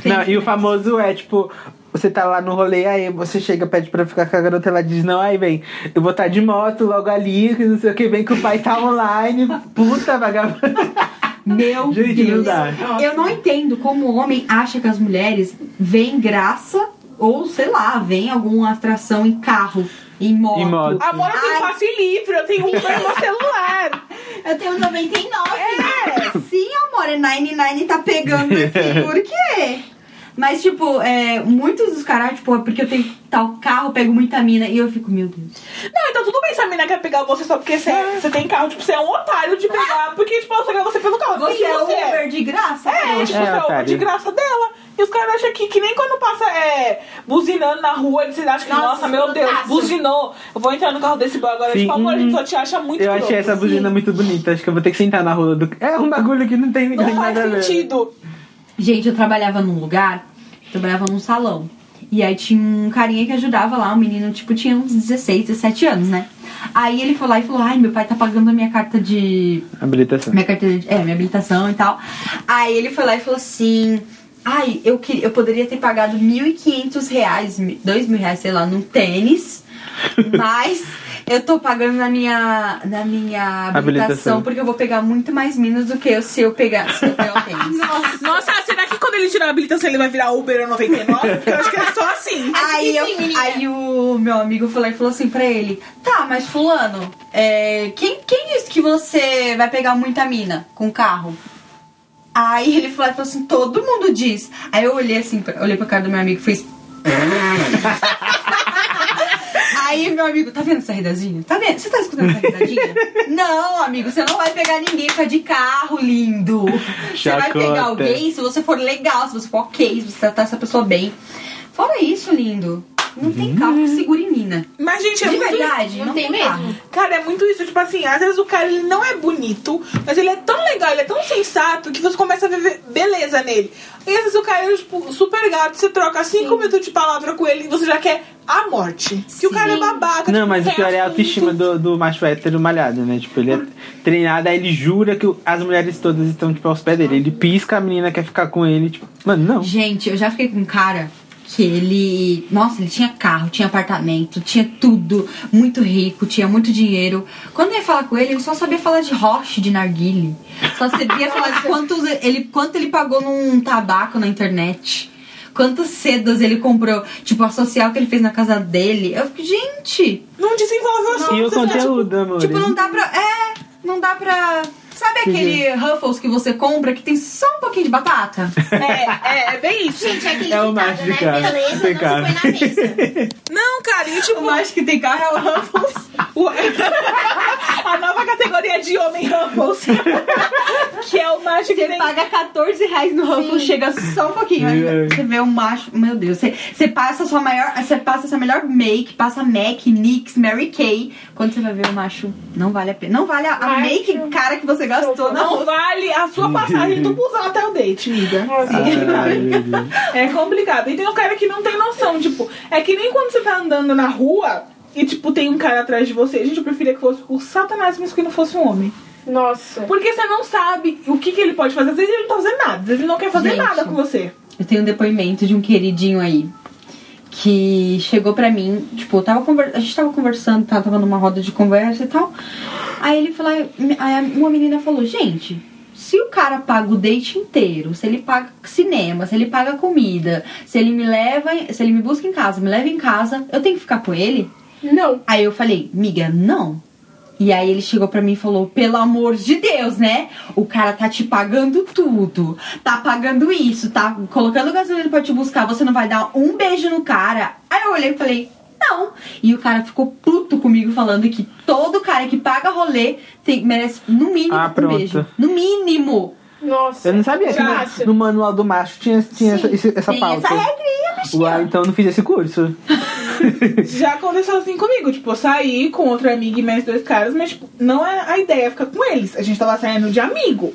Não, e o famoso é, tipo, você tá lá no rolê, aí você chega, pede pra ficar com a garota, ela diz, não, aí vem, eu vou estar de moto logo ali, que não sei o que, vem que o pai tá online, puta vagabunda. Meu Gente, não Deus. dá. Eu não entendo como o homem acha que as mulheres veem graça ou, sei lá, veem alguma atração em carro, em moto. Em moto. Amor, eu tenho Ai. passe livre, eu tenho um no meu celular. Eu tenho 99. É. Sim, amor, é 99 tá pegando aqui. Por quê? Mas, tipo, é, muitos dos caras, tipo, é porque eu tenho tal carro, pego muita mina e eu fico, meu Deus. Não, então tudo bem se a mina quer pegar você só porque você, você tem carro. Tipo, você é um otário de pegar. Porque, tipo, ela só quer você pelo carro. Você Quem é você é? Uber de graça? É, poxa. tipo, É, você é Uber de graça dela. E os caras acham que, que nem quando passa é, buzinando na rua, eles acham que, Nossa, nossa, meu Deus, buzinou. Eu vou entrar no carro desse boy agora. Sim. Tipo, amor, a gente só te acha muito Eu achei essa buzina muito bonita. Acho que eu vou ter que sentar na rola do. É um bagulho que não tem, Não tem faz nada a ver. sentido. Gente, eu trabalhava num lugar, trabalhava num salão. E aí tinha um carinha que ajudava lá, um menino, tipo, tinha uns 16, 17 anos, né? Aí ele foi lá e falou, ai, meu pai tá pagando a minha carta de. Habilitação. Minha carta de. É, minha habilitação e tal. Aí ele foi lá e falou assim. Ai, eu, queria, eu poderia ter pagado 1.500 reais, mi- dois mil reais, sei lá, num tênis. Mas eu tô pagando na minha, na minha habilitação, Habilitação. porque eu vou pegar muito mais minas do que eu se eu pegar, se eu pegar o tênis. Nossa, será que quando ele tirar a habilitação ele vai virar Uber 99? Porque eu acho que é só assim. Aí, eu- aí o meu amigo foi lá e falou assim pra ele: Tá, mas Fulano, é, quem, quem disse que você vai pegar muita mina com carro? Aí ele falou, falou assim: Todo mundo diz. Aí eu olhei assim, pra- olhei pra cara do meu amigo e fiz. Aí meu amigo, tá vendo essa risadinha? Tá vendo? Você tá escutando essa risadinha? não, amigo, você não vai pegar ninguém pra de carro, lindo. Você vai pegar alguém se você for legal, se você for ok, se você tratar essa pessoa bem. Fora isso, lindo, não tem carro que segure mina. Mas, gente, é De muito verdade, não não, tem tem, mesmo. carro. Cara, é muito isso. Tipo assim, às vezes o cara ele não é bonito, mas ele é tão legal, ele é tão sensato que você começa a ver beleza nele. E às vezes o cara é tipo, super gato, você troca cinco minutos de palavra com ele e você já quer a morte. Que o cara é Sim. babaca. Não, tipo, mas o pior é a autoestima do, do macho hétero malhado, né? Tipo, ele é treinado, aí ele jura que as mulheres todas estão, tipo, aos pés dele. Ele pisca, a menina quer ficar com ele, tipo, mano, não. Gente, eu já fiquei com um cara que ele. Nossa, ele tinha carro, tinha apartamento, tinha tudo, muito rico, tinha muito dinheiro. Quando eu ia falar com ele, ele só sabia falar de roche, de narguile. Só sabia falar de quantos ele, quanto ele pagou num tabaco na internet. Quantas sedas ele comprou, tipo, a social que ele fez na casa dele. Eu fico, gente, Não desenvolve o assunto. E o fica, conteúdo, amor? tipo, não dá pra. É, não dá pra. Sabe aquele Ruffles que você compra que tem só um pouquinho de batata? É, é, é bem isso. Gente, é aquele É o ditado, macho de né? casa. Beleza, Tem não se cara. põe na mesa. Não, cara, e tipo. O mais que tem carro é o Ruffles. a nova categoria de homem Ruffles. É o macho que Você tem. paga 14 reais no Ruffles, chega só um pouquinho. Aí É. Você vê o macho, meu Deus. Você, você passa a sua maior. Você passa a sua melhor make, passa MAC, NYX, Mary Kay. Quando você vai ver o macho, não vale a pena. Não vale a, a make cara que você gastou. Não Não. vale a sua passagem do busão até o date, amiga. Ai. É complicado. E tem um cara que não tem noção, tipo, é que nem quando você tá andando na rua e, tipo, tem um cara atrás de você. Gente, eu preferia que fosse o satanás, mas que não fosse um homem. Nossa. Porque você não sabe o que, que ele pode fazer. Às vezes ele não tá fazendo nada, às vezes ele não quer fazer Gente. nada com você. Eu tenho um depoimento de um queridinho aí. Que chegou pra mim, tipo, tava conver... a gente tava conversando, tava tava numa roda de conversa e tal. Aí ele falou, aí uma menina falou, gente, se o cara paga o date inteiro, se ele paga cinema, se ele paga comida, se ele me leva, se ele me busca em casa, me leva em casa, eu tenho que ficar com ele? Não. Aí eu falei, miga, não. E aí ele chegou pra mim e falou, pelo amor de Deus, né? O cara tá te pagando tudo. Tá pagando isso, tá colocando gasolina pra te buscar. Você não vai dar um beijo no cara? Aí eu olhei e falei, não. E o cara ficou puto comigo falando que todo cara que paga rolê tem, merece no mínimo Ah, um beijo. No mínimo. Nossa. Eu não sabia que no, no manual do macho tinha, tinha essa, esse- essa Tem pauta. essa regrinha, bichinha. Uai, então eu não fiz esse curso. Já aconteceu assim comigo. Tipo, eu saí com outra amiga e mais dois caras, mas, tipo, não é a ideia ficar com eles. A gente tava saindo de amigo.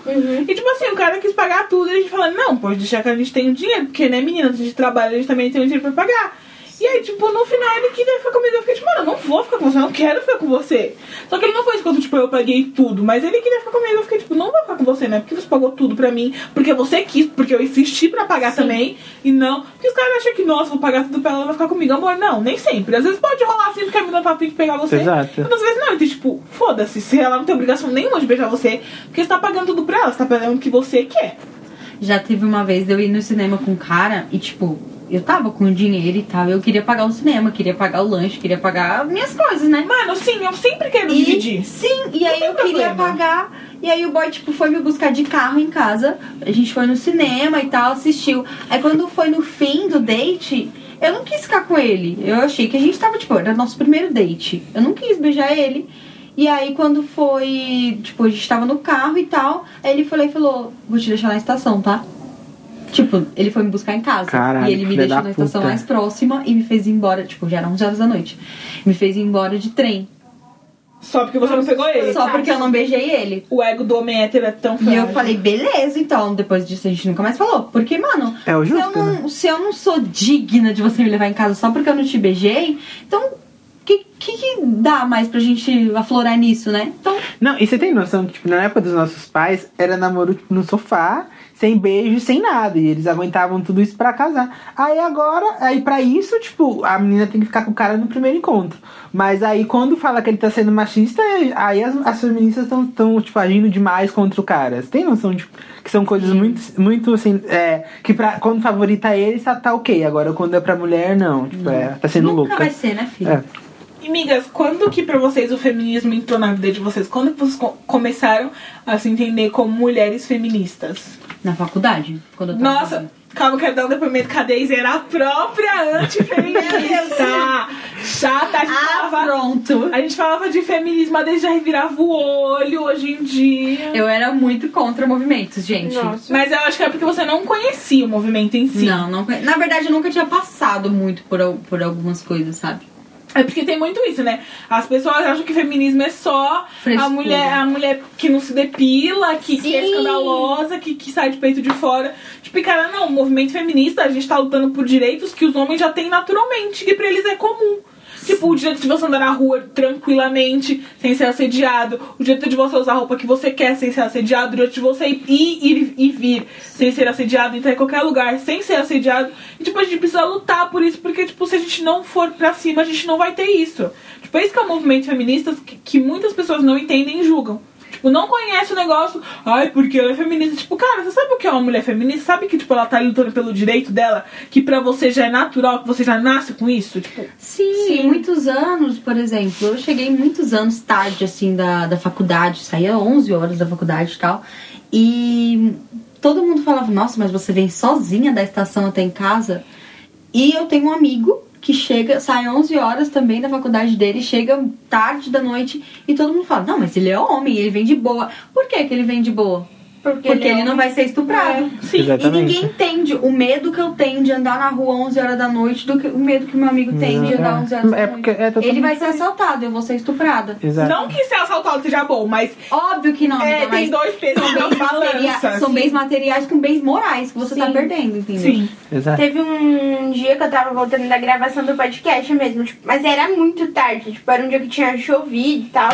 E, tipo assim, o cara quis pagar tudo e a gente falando, não, pode deixar que a gente tem o dinheiro, porque, né, menina, a gente trabalha, a gente também tem o dinheiro pra pagar. E aí, tipo, no final ele queria ficar comigo. Eu fiquei tipo, mano, eu não vou ficar com você, eu não quero ficar com você. Só que ele não foi enquanto, tipo, eu paguei tudo. Mas ele queria ficar comigo. Eu fiquei tipo, não vou ficar com você, né? Porque você pagou tudo pra mim. Porque você quis, porque eu insisti pra pagar também. E não. Porque os caras acham que, nossa, vou pagar tudo pra ela, ela vai ficar comigo. Amor, não, nem sempre. Às vezes pode rolar assim, porque a menina tá afim de pegar você. Exato. Outras vezes não. Então, tipo, foda-se. Se ela não tem obrigação nenhuma de beijar você, porque você tá pagando tudo pra ela. Você tá pagando o que você quer. Já teve uma vez de eu ir no cinema com um cara e, tipo, eu tava com dinheiro e tal. Eu queria pagar o cinema, queria pagar o lanche, queria pagar minhas coisas, né? Mano, sim, eu sempre quero E, dividir. sim, e aí tem eu queria problema. pagar. E aí o boy, tipo, foi me buscar de carro em casa. A gente foi no cinema e tal, assistiu. Aí quando foi no fim do date, eu não quis ficar com ele. Eu achei que a gente tava, tipo, era nosso primeiro date. Eu não quis beijar ele. E aí quando foi, tipo, a gente tava no carro e tal, aí ele falou e falou, vou te deixar na estação, tá? Tipo, ele foi me buscar em casa. Caralho, e ele me deixou na estação puta. mais próxima e me fez ir embora. Tipo, já eram 11 horas da noite. Me fez ir embora de trem. Só porque você não pegou ele. Só porque eu não beijei ele. O ego do homem hétero é tão E frágil. eu falei, beleza, então. Depois disso a gente nunca mais falou. Porque, mano, É o se, eu justo, não, se eu não sou digna de você me levar em casa só porque eu não te beijei, então o que, que, que dá mais pra gente aflorar nisso, né? Então, Não, e você tem noção que, tipo, na época dos nossos pais, era namoro tipo, no sofá, sem beijo, sem nada. E eles aguentavam tudo isso pra casar. Aí agora, aí pra isso, tipo, a menina tem que ficar com o cara no primeiro encontro. Mas aí quando fala que ele tá sendo machista, aí as, as feministas estão, tão, tipo, agindo demais contra o cara. Você tem noção de que são coisas muito, muito assim, é, que pra, quando favorita ele, tá, tá ok. Agora quando é pra mulher, não. Tipo, é, tá sendo nunca louca. vai ser, né, filho? É. E, migas, quando que pra vocês o feminismo entrou na vida de vocês? Quando que vocês co- começaram a se entender como mulheres feministas? Na faculdade. Quando eu tava Nossa, calma, quero dar um depoimento que a Deise era a própria antifeminista. Chata, a gente, Ah, falava, pronto. a gente falava de feminismo, a Deise já revirava o olho hoje em dia. Eu era muito contra movimentos, gente. Nossa. Mas eu acho que é porque você não conhecia o movimento em si. Não, não. Na verdade, eu nunca tinha passado muito por, por algumas coisas, sabe? É porque tem muito isso, né? As pessoas acham que feminismo é só a mulher, a mulher que não se depila, que, que é escandalosa, que, que sai de peito de fora. Tipo, cara, não, o movimento feminista, a gente tá lutando por direitos que os homens já têm naturalmente, que pra eles é comum. Tipo, o direito de você andar na rua tranquilamente, sem ser assediado. O direito de você usar a roupa que você quer sem ser assediado. O direito de você ir, e vir sem ser assediado, entrar em qualquer lugar sem ser assediado. E, tipo, a gente precisa lutar por isso, porque, tipo, se a gente não for pra cima, a gente não vai ter isso. Tipo, esse que é o movimento feminista que, que muitas pessoas não entendem e julgam. Tipo, não conhece o negócio, ai, porque ela é feminista. Tipo, cara, você sabe o que é uma mulher feminista? Sabe que, tipo, ela tá lutando pelo direito dela, que pra você já é natural, que você já nasce com isso? Tipo, Sim, muitos anos, por exemplo. Eu cheguei muitos anos tarde, assim, da, da faculdade. Saía 11 horas da faculdade e tal. E todo mundo falava, nossa, mas você vem sozinha da estação até em casa? E eu tenho um amigo que chega, sai 11 horas também da faculdade dele, chega tarde da noite e todo mundo fala, não, mas ele é homem, ele vem de boa. Por que que ele vem de boa? Porque, ele é ele, não vai ser estuprado. sim. E Exatamente. ninguém entende o medo que eu tenho de andar na rua 11 horas da noite do que o medo que meu amigo tem de andar 11 horas da É noite. porque é totalmente Ele vai ser assaltado, eu vou ser estuprada. Exato. Não que ser assaltado seja bom, mas Óbvio que não, é, amiga, tem mas dois pesos são na balança. são bens materiais com bens morais que você tá Sim. perdendo, entendeu? Sim. Exato. Teve um dia que eu tava voltando da gravação do podcast mesmo, tipo, mas era muito tarde, tipo, era um dia que tinha chovido e tal.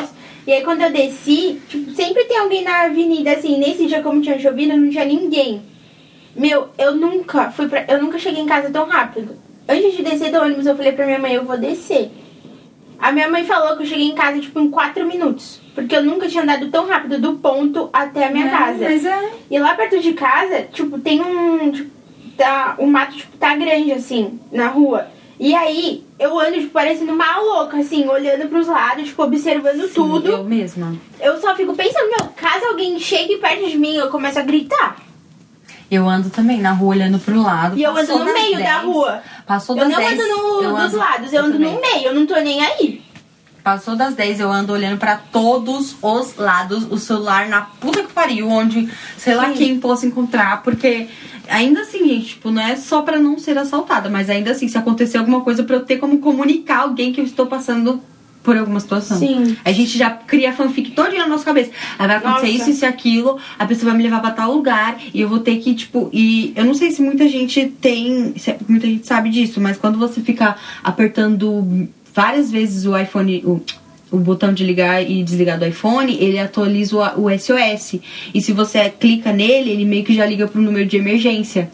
E aí quando eu desci, tipo, sempre tem alguém na avenida, assim, nesse dia como tinha chovido, não tinha ninguém. Meu, eu nunca fui pra. Eu nunca cheguei em casa tão rápido. Antes de descer do ônibus, eu falei pra minha mãe, eu vou descer. A minha mãe falou que eu cheguei em casa, tipo, em 4 minutos. Porque eu nunca tinha andado tão rápido do ponto até a minha É, casa. Mas é. E lá perto de casa, tipo, tem um. Tipo, tá, o mato, tipo, tá grande, assim, na rua. E aí, eu ando, tipo, parecendo uma louca, assim, olhando pros lados, tipo, observando Sim, tudo. Eu mesma. Eu só fico pensando, meu, caso alguém chegue perto de mim, eu começo a gritar. Eu ando também na rua olhando pro lado. E eu ando no meio da 10, rua. Passou Eu das não 10. ando no, eu dos ando- lados, eu ando também. no meio, eu não tô nem aí. Passou das 10, eu ando olhando pra todos os lados, o celular na puta que pariu, onde sei lá Sim. quem possa encontrar, porque ainda assim, gente, tipo, não é só pra não ser assaltada, mas ainda assim, se acontecer alguma coisa pra eu ter como comunicar alguém que eu estou passando por alguma situação. Sim. A gente já cria fanfic todo na nossa cabeça. Aí vai acontecer Nossa. isso, isso e aquilo, a pessoa vai me levar pra tal lugar e eu vou ter que, tipo. E eu não sei se muita gente tem. se muita gente sabe disso, mas quando você fica apertando várias vezes o iPhone. O, o botão de ligar e desligar do iPhone, ele atualiza o, o SOS. E se você clica nele, ele meio que já liga pro número de emergência.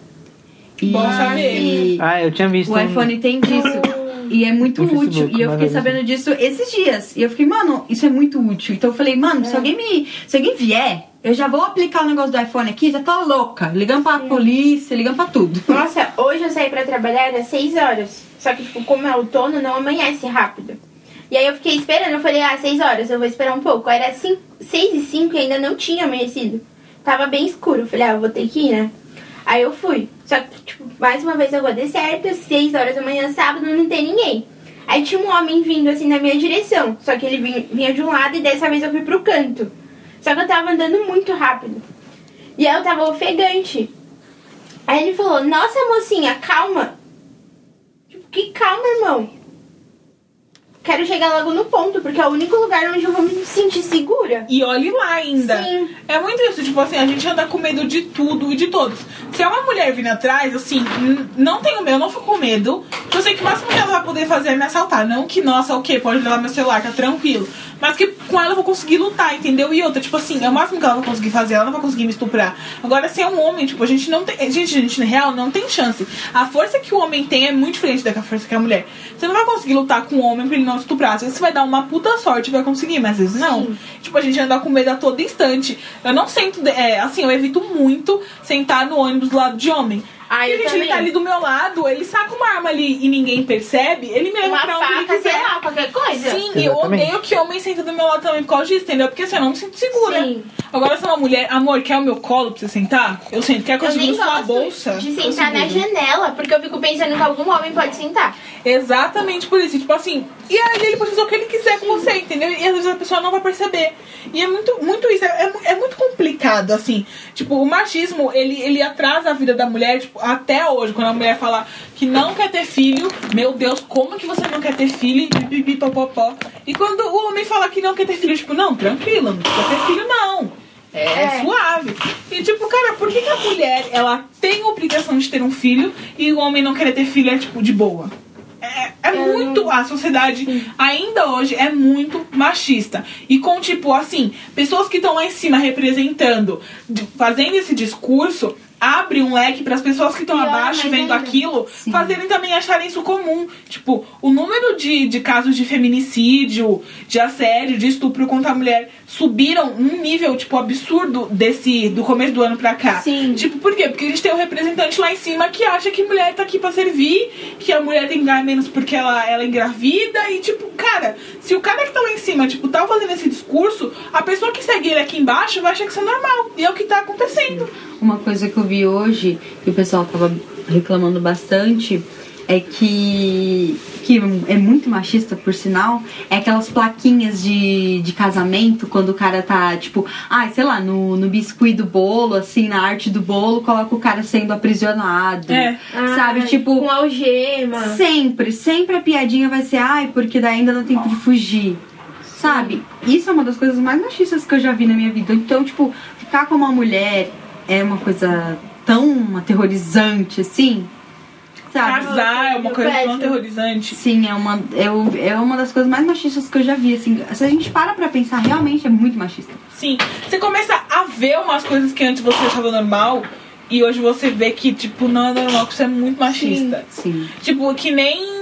E, Bom saber. Ah, eu tinha visto. o um- iPhone tem disso. E é muito No útil. Facebook, E eu fiquei vez. sabendo disso esses dias. E eu fiquei, mano, isso é muito útil. Então eu falei, mano, se alguém me. Se alguém vier, eu já vou aplicar o negócio do iPhone aqui, já tô louca. Ligando pra polícia, ligando pra tudo. Nossa, hoje eu saí pra trabalhar, era 6 horas. Só que, tipo, como é outono, não amanhece rápido. E aí eu fiquei esperando, eu falei, ah, 6 horas, eu vou esperar um pouco. Era 6 e 5 e ainda não tinha amanhecido. Tava bem escuro. Eu falei, ah, eu vou ter que ir, né? Aí eu fui. Só que, tipo, mais uma vez eu vou dar certo, 6 horas da manhã, sábado, não tem ninguém. Aí tinha um homem vindo assim na minha direção. Só que ele vinha, vinha de um lado e dessa vez eu fui pro canto. Só que eu tava andando muito rápido. E aí eu tava ofegante. Aí ele falou, nossa mocinha, calma. Que calma, irmão. Quero chegar logo no ponto, porque é o único lugar onde eu vou me sentir segura. E olhe lá ainda. Sim. É muito isso, tipo assim, a gente anda com medo de tudo e de todos. Se é uma mulher vindo atrás, assim, não tenho medo, não fico com medo. Eu sei que o máximo que ela vai poder fazer é me assaltar. Não que, nossa, o quê? Pode levar meu celular, tá tranquilo. Mas que com ela eu vou conseguir lutar, entendeu? E outra, tipo assim, é o máximo que ela vai conseguir fazer, ela não vai conseguir me estuprar. Agora, se é um homem, tipo, a gente não tem. Gente, gente, na real, não tem chance. A força que o homem tem é muito diferente da força que a mulher. Você não vai conseguir lutar com o homem pra ele não estuprar. Às vezes você vai dar uma puta sorte e vai conseguir, mas às vezes não. Tipo, a gente anda com medo a todo instante. Eu não sento. É, assim, eu evito muito sentar no ônibus do lado de homem. Ah, eu gente, ele tá ali do meu lado, ele saca uma arma ali e ninguém percebe, ele me leva Uma pra onde ele faca, sei quiser. lá, qualquer coisa. Sim, e eu odeio que homem senta do meu lado também por causa disso, entendeu? Porque assim, eu não me sinto segura. Sim. Agora, se é uma mulher, amor, quer o meu colo pra você sentar? Eu sento. Quer que eu, Eu segure sua bolsa? de sentar na janela, porque eu fico pensando que algum homem pode sentar. Exatamente por isso. Tipo assim, e aí ele pode fazer o que ele quiser com você, entendeu? E às vezes a pessoa não vai perceber. E é muito, muito isso. É, é é muito complicado, assim. Tipo, o machismo, ele, ele atrasa a vida da mulher, tipo, até hoje. Quando a mulher fala que não quer ter filho, meu Deus, como que você não quer ter filho? E pipi, popopó. E quando o homem fala que não quer ter filho, tipo, não, tranquilo, não precisa ter filho, não. É, É. suave. E tipo, cara, por que, que a mulher ela tem a obrigação de ter um filho e o homem não querer ter filho é tipo de boa? É, é muito. A sociedade ainda hoje é muito machista. E com, tipo, assim, pessoas que estão lá em cima representando, fazendo esse discurso, abre um leque para as pessoas que estão abaixo vendo ainda. aquilo Sim. fazerem também acharem isso comum. Tipo, o número de, de casos de feminicídio, de assédio, de estupro contra a mulher subiram num nível, tipo, absurdo desse do começo do ano pra cá. Sim. Tipo, por quê? Porque a gente tem um representante lá em cima que acha que mulher tá aqui pra servir, que a mulher tem que ganhar menos porque ela, ela é engravida. E, tipo, cara, se o cara que tá lá em cima, tipo, tá fazendo esse discurso, a pessoa que segue ele aqui embaixo vai achar que isso é normal. E é o que tá acontecendo. Uma coisa que eu vi hoje, que o pessoal tava reclamando bastante, é que, que é muito machista, por sinal, é aquelas plaquinhas de, de casamento, quando o cara tá, tipo, ai, sei lá, no, no biscuit do bolo, assim, na arte do bolo, coloca o cara sendo aprisionado. É. Sabe, Ai, tipo, Com algema. Sempre, sempre a piadinha vai ser, ai, porque daí ainda dá tempo de fugir. Sabe? Isso é uma das coisas mais machistas que eu já vi na minha vida. Então, tipo, ficar com uma mulher é uma coisa tão aterrorizante assim. Sabe? Casar é uma coisa tão Péssimo. aterrorizante. Sim, é uma, eu, é uma das coisas mais machistas que eu já vi, assim. Se a gente para pra pensar, realmente é muito machista. Sim. Você começa a ver umas coisas que antes você achava normal. E hoje você vê que, tipo, não é normal, que isso é muito machista. Sim. Tipo, que nem.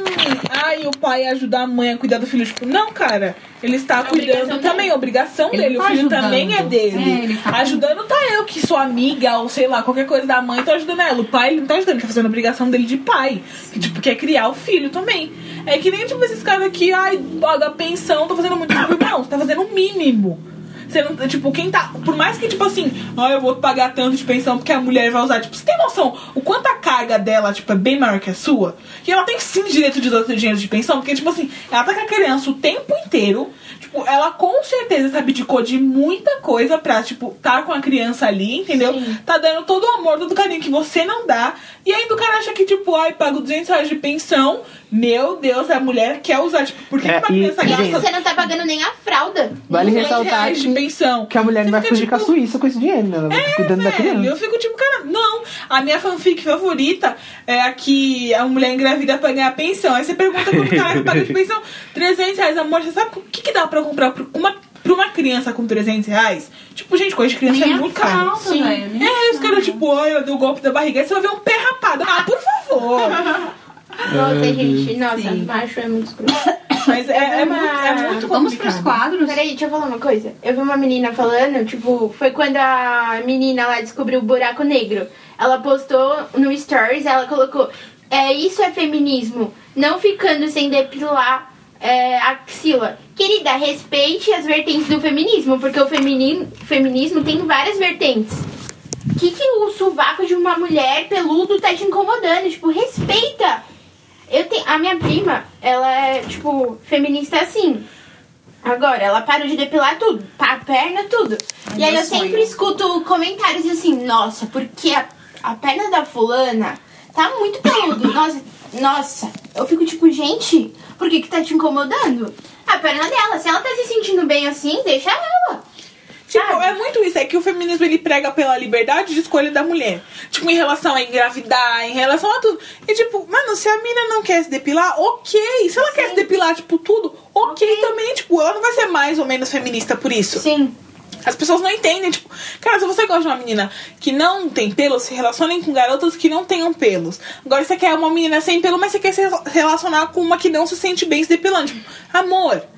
Ai, o pai ajudar a mãe a cuidar do filho. Tipo, não, cara. Ele está obrigação cuidando também, é obrigação Ele dele. tá o filho ajudando. também é dele. É, ele tá- Ajudando tá eu, que sou amiga, ou sei lá, qualquer coisa da mãe, tô ajudando ela. O pai, ele não tá ajudando, ele tá fazendo a obrigação dele de pai. Que, tipo, quer criar o filho também. É que nem, tipo, esses caras aqui, ai, paga pensão, tô fazendo muito. Não, você tá fazendo o mínimo. Você não, tipo, quem tá. Por mais que, tipo assim, ah, eu vou pagar tanto de pensão porque a mulher vai usar. Tipo, você tem noção o quanto a carga dela, tipo, é bem maior que a sua? Que ela tem sim direito de usar seu dinheiro de pensão, porque, tipo assim, ela tá com a criança o tempo inteiro. Tipo, tipo, ela com certeza se abdicou de muita coisa pra, tipo, tá com a criança ali, entendeu? Tá dando todo o amor, todo o carinho que você não dá. E ainda o cara acha que, tipo, ai, pago 200 reais de pensão. Meu Deus, a mulher quer usar, tipo, por que, É, que uma criança e, gasta Você não tá pagando nem a fralda. Vale 200 ressaltar reais de que, pensão? que a mulher não Você vai fica, fugir com a tipo, Suíça com esse dinheiro, né? Ela vai cuidando da Velho, criança. eu fico tipo, cara, não. A minha fanfic favorita é a que a mulher engravida pra ganhar pensão. Aí você pergunta pro cara que paga de pensão 300 reais. Amor, você sabe o que, que dá pra comprar pra uma, pra uma criança com 300 reais? Tipo, gente, coisa de criança é Nem a muito caro. velho. nem É, os caras, tipo, ai, eu dei o golpe da barriga. Aí você vai ver um pé rapado. Ah, por favor. Nossa, gente, nossa, macho é muito escroto. Mas é, é, muito, é muito Vamos pros quadros? Peraí, deixa eu falar uma coisa. Eu vi uma menina falando, tipo, foi quando a menina lá descobriu o buraco negro. Ela postou no Stories, ela colocou: é, Isso é feminismo, não ficando sem depilar é, a axila. Querida, respeite as vertentes do feminismo, porque o femini- feminismo tem várias vertentes. O que, que o sovaco de uma mulher peludo tá te incomodando? Tipo, respeita! Eu tenho, a minha prima, ela é, tipo, feminista assim. Agora, ela parou de depilar tudo? A perna, tudo. e aí eu sempre sonho. escuto comentários assim, nossa, porque a, a perna da fulana tá muito peludo. Nossa, nossa. Eu fico tipo, gente, por que que tá te incomodando? A perna dela, se ela tá se sentindo bem assim, deixa ela. Tipo, Sabe? é muito isso. É que o feminismo ele prega pela liberdade de escolha da mulher. Tipo, em relação a engravidar, em relação a tudo. E tipo, mano, se a mina não quer se depilar, ok. Se ela quer se depilar, tipo, tudo, ok, também. Tipo, ela não vai ser mais ou menos feminista por isso. Sim. As pessoas não entendem, tipo, cara, se você gosta de uma menina que não tem pelos, se relacionem com garotas que não tenham pelos. Agora você quer uma menina sem pelo, mas você quer se relacionar com uma que não se sente bem se depilando. Tipo, amor.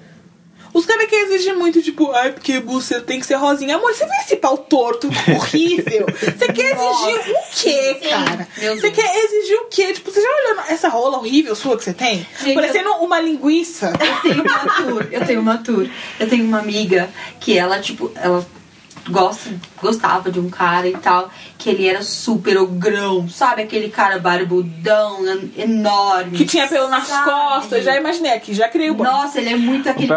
Os caras que exigem muito, tipo, ai, porque você tem que ser rosinha. Amor, você vê esse pau torto, horrível. Você quer exigir o quê, cara? Meu Você quer exigir o quê? Tipo, você já olhou essa rola horrível sua que você tem? Gente, Parecendo uma linguiça. Eu tenho uma tour, eu tenho uma tour. Eu tenho uma amiga que ela, tipo, ela gosta, gostava de um cara e tal, que ele era super ogrão, sabe? Aquele cara barbudão, en- enorme. Que tinha pelo nas sabe? costas. Já imaginei aqui, já criei o bom. Nossa, ele é muito aquele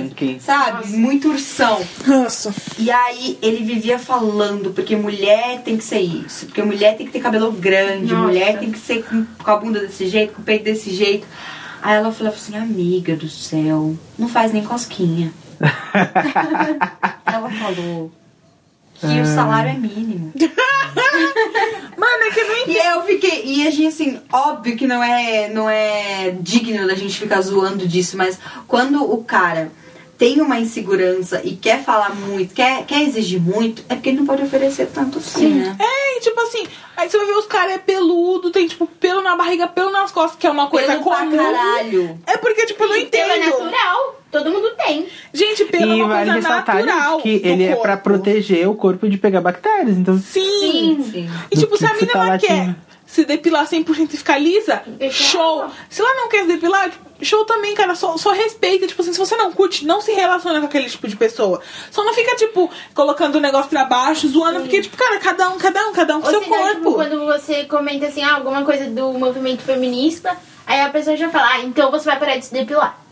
Mickey. sabe? Muito ursão. Nossa. E aí ele vivia falando, porque mulher tem que ser isso, porque mulher tem que ter cabelo grande, Nossa. mulher tem que ser com, com a bunda desse jeito, com o peito desse jeito. Aí ela falava assim, amiga do céu, não faz nem cosquinha. ela falou que o salário é mínimo. Mano, é que eu não entendo. E eu fiquei. E a gente, assim, óbvio que não é, não é digno da gente ficar zoando disso, mas quando o cara tem uma insegurança e quer falar muito, quer, quer exigir muito, é porque ele não pode oferecer tanto assim, né? É, e tipo assim, aí você vai ver os caras é peludo, tem tipo pelo na barriga, pelo nas costas, que é uma coisa Pelo comum. caralho. É porque, tipo, eu não Pelo é entendo. natural. Todo mundo tem. Gente, pelo é E uma vale coisa natural. gente, que ele é pra corpo. proteger o corpo de pegar bactérias. Então, Sim. Sim. E tipo, se a menina tá quer se depilar 100% e ficar lisa, Deixa show. Se ela não quer se depilar, tipo, show também, cara. Só, só respeita. Tipo assim, se você não curte, não se relaciona com aquele tipo de pessoa. Só não fica, tipo, colocando o negócio pra baixo, zoando, porque, tipo, cara, cada um, cada um, cada um com Ou seu senão, corpo. tipo, quando você comenta assim, ah, alguma coisa do movimento feminista, aí a pessoa já fala, ah, então você vai parar de se depilar.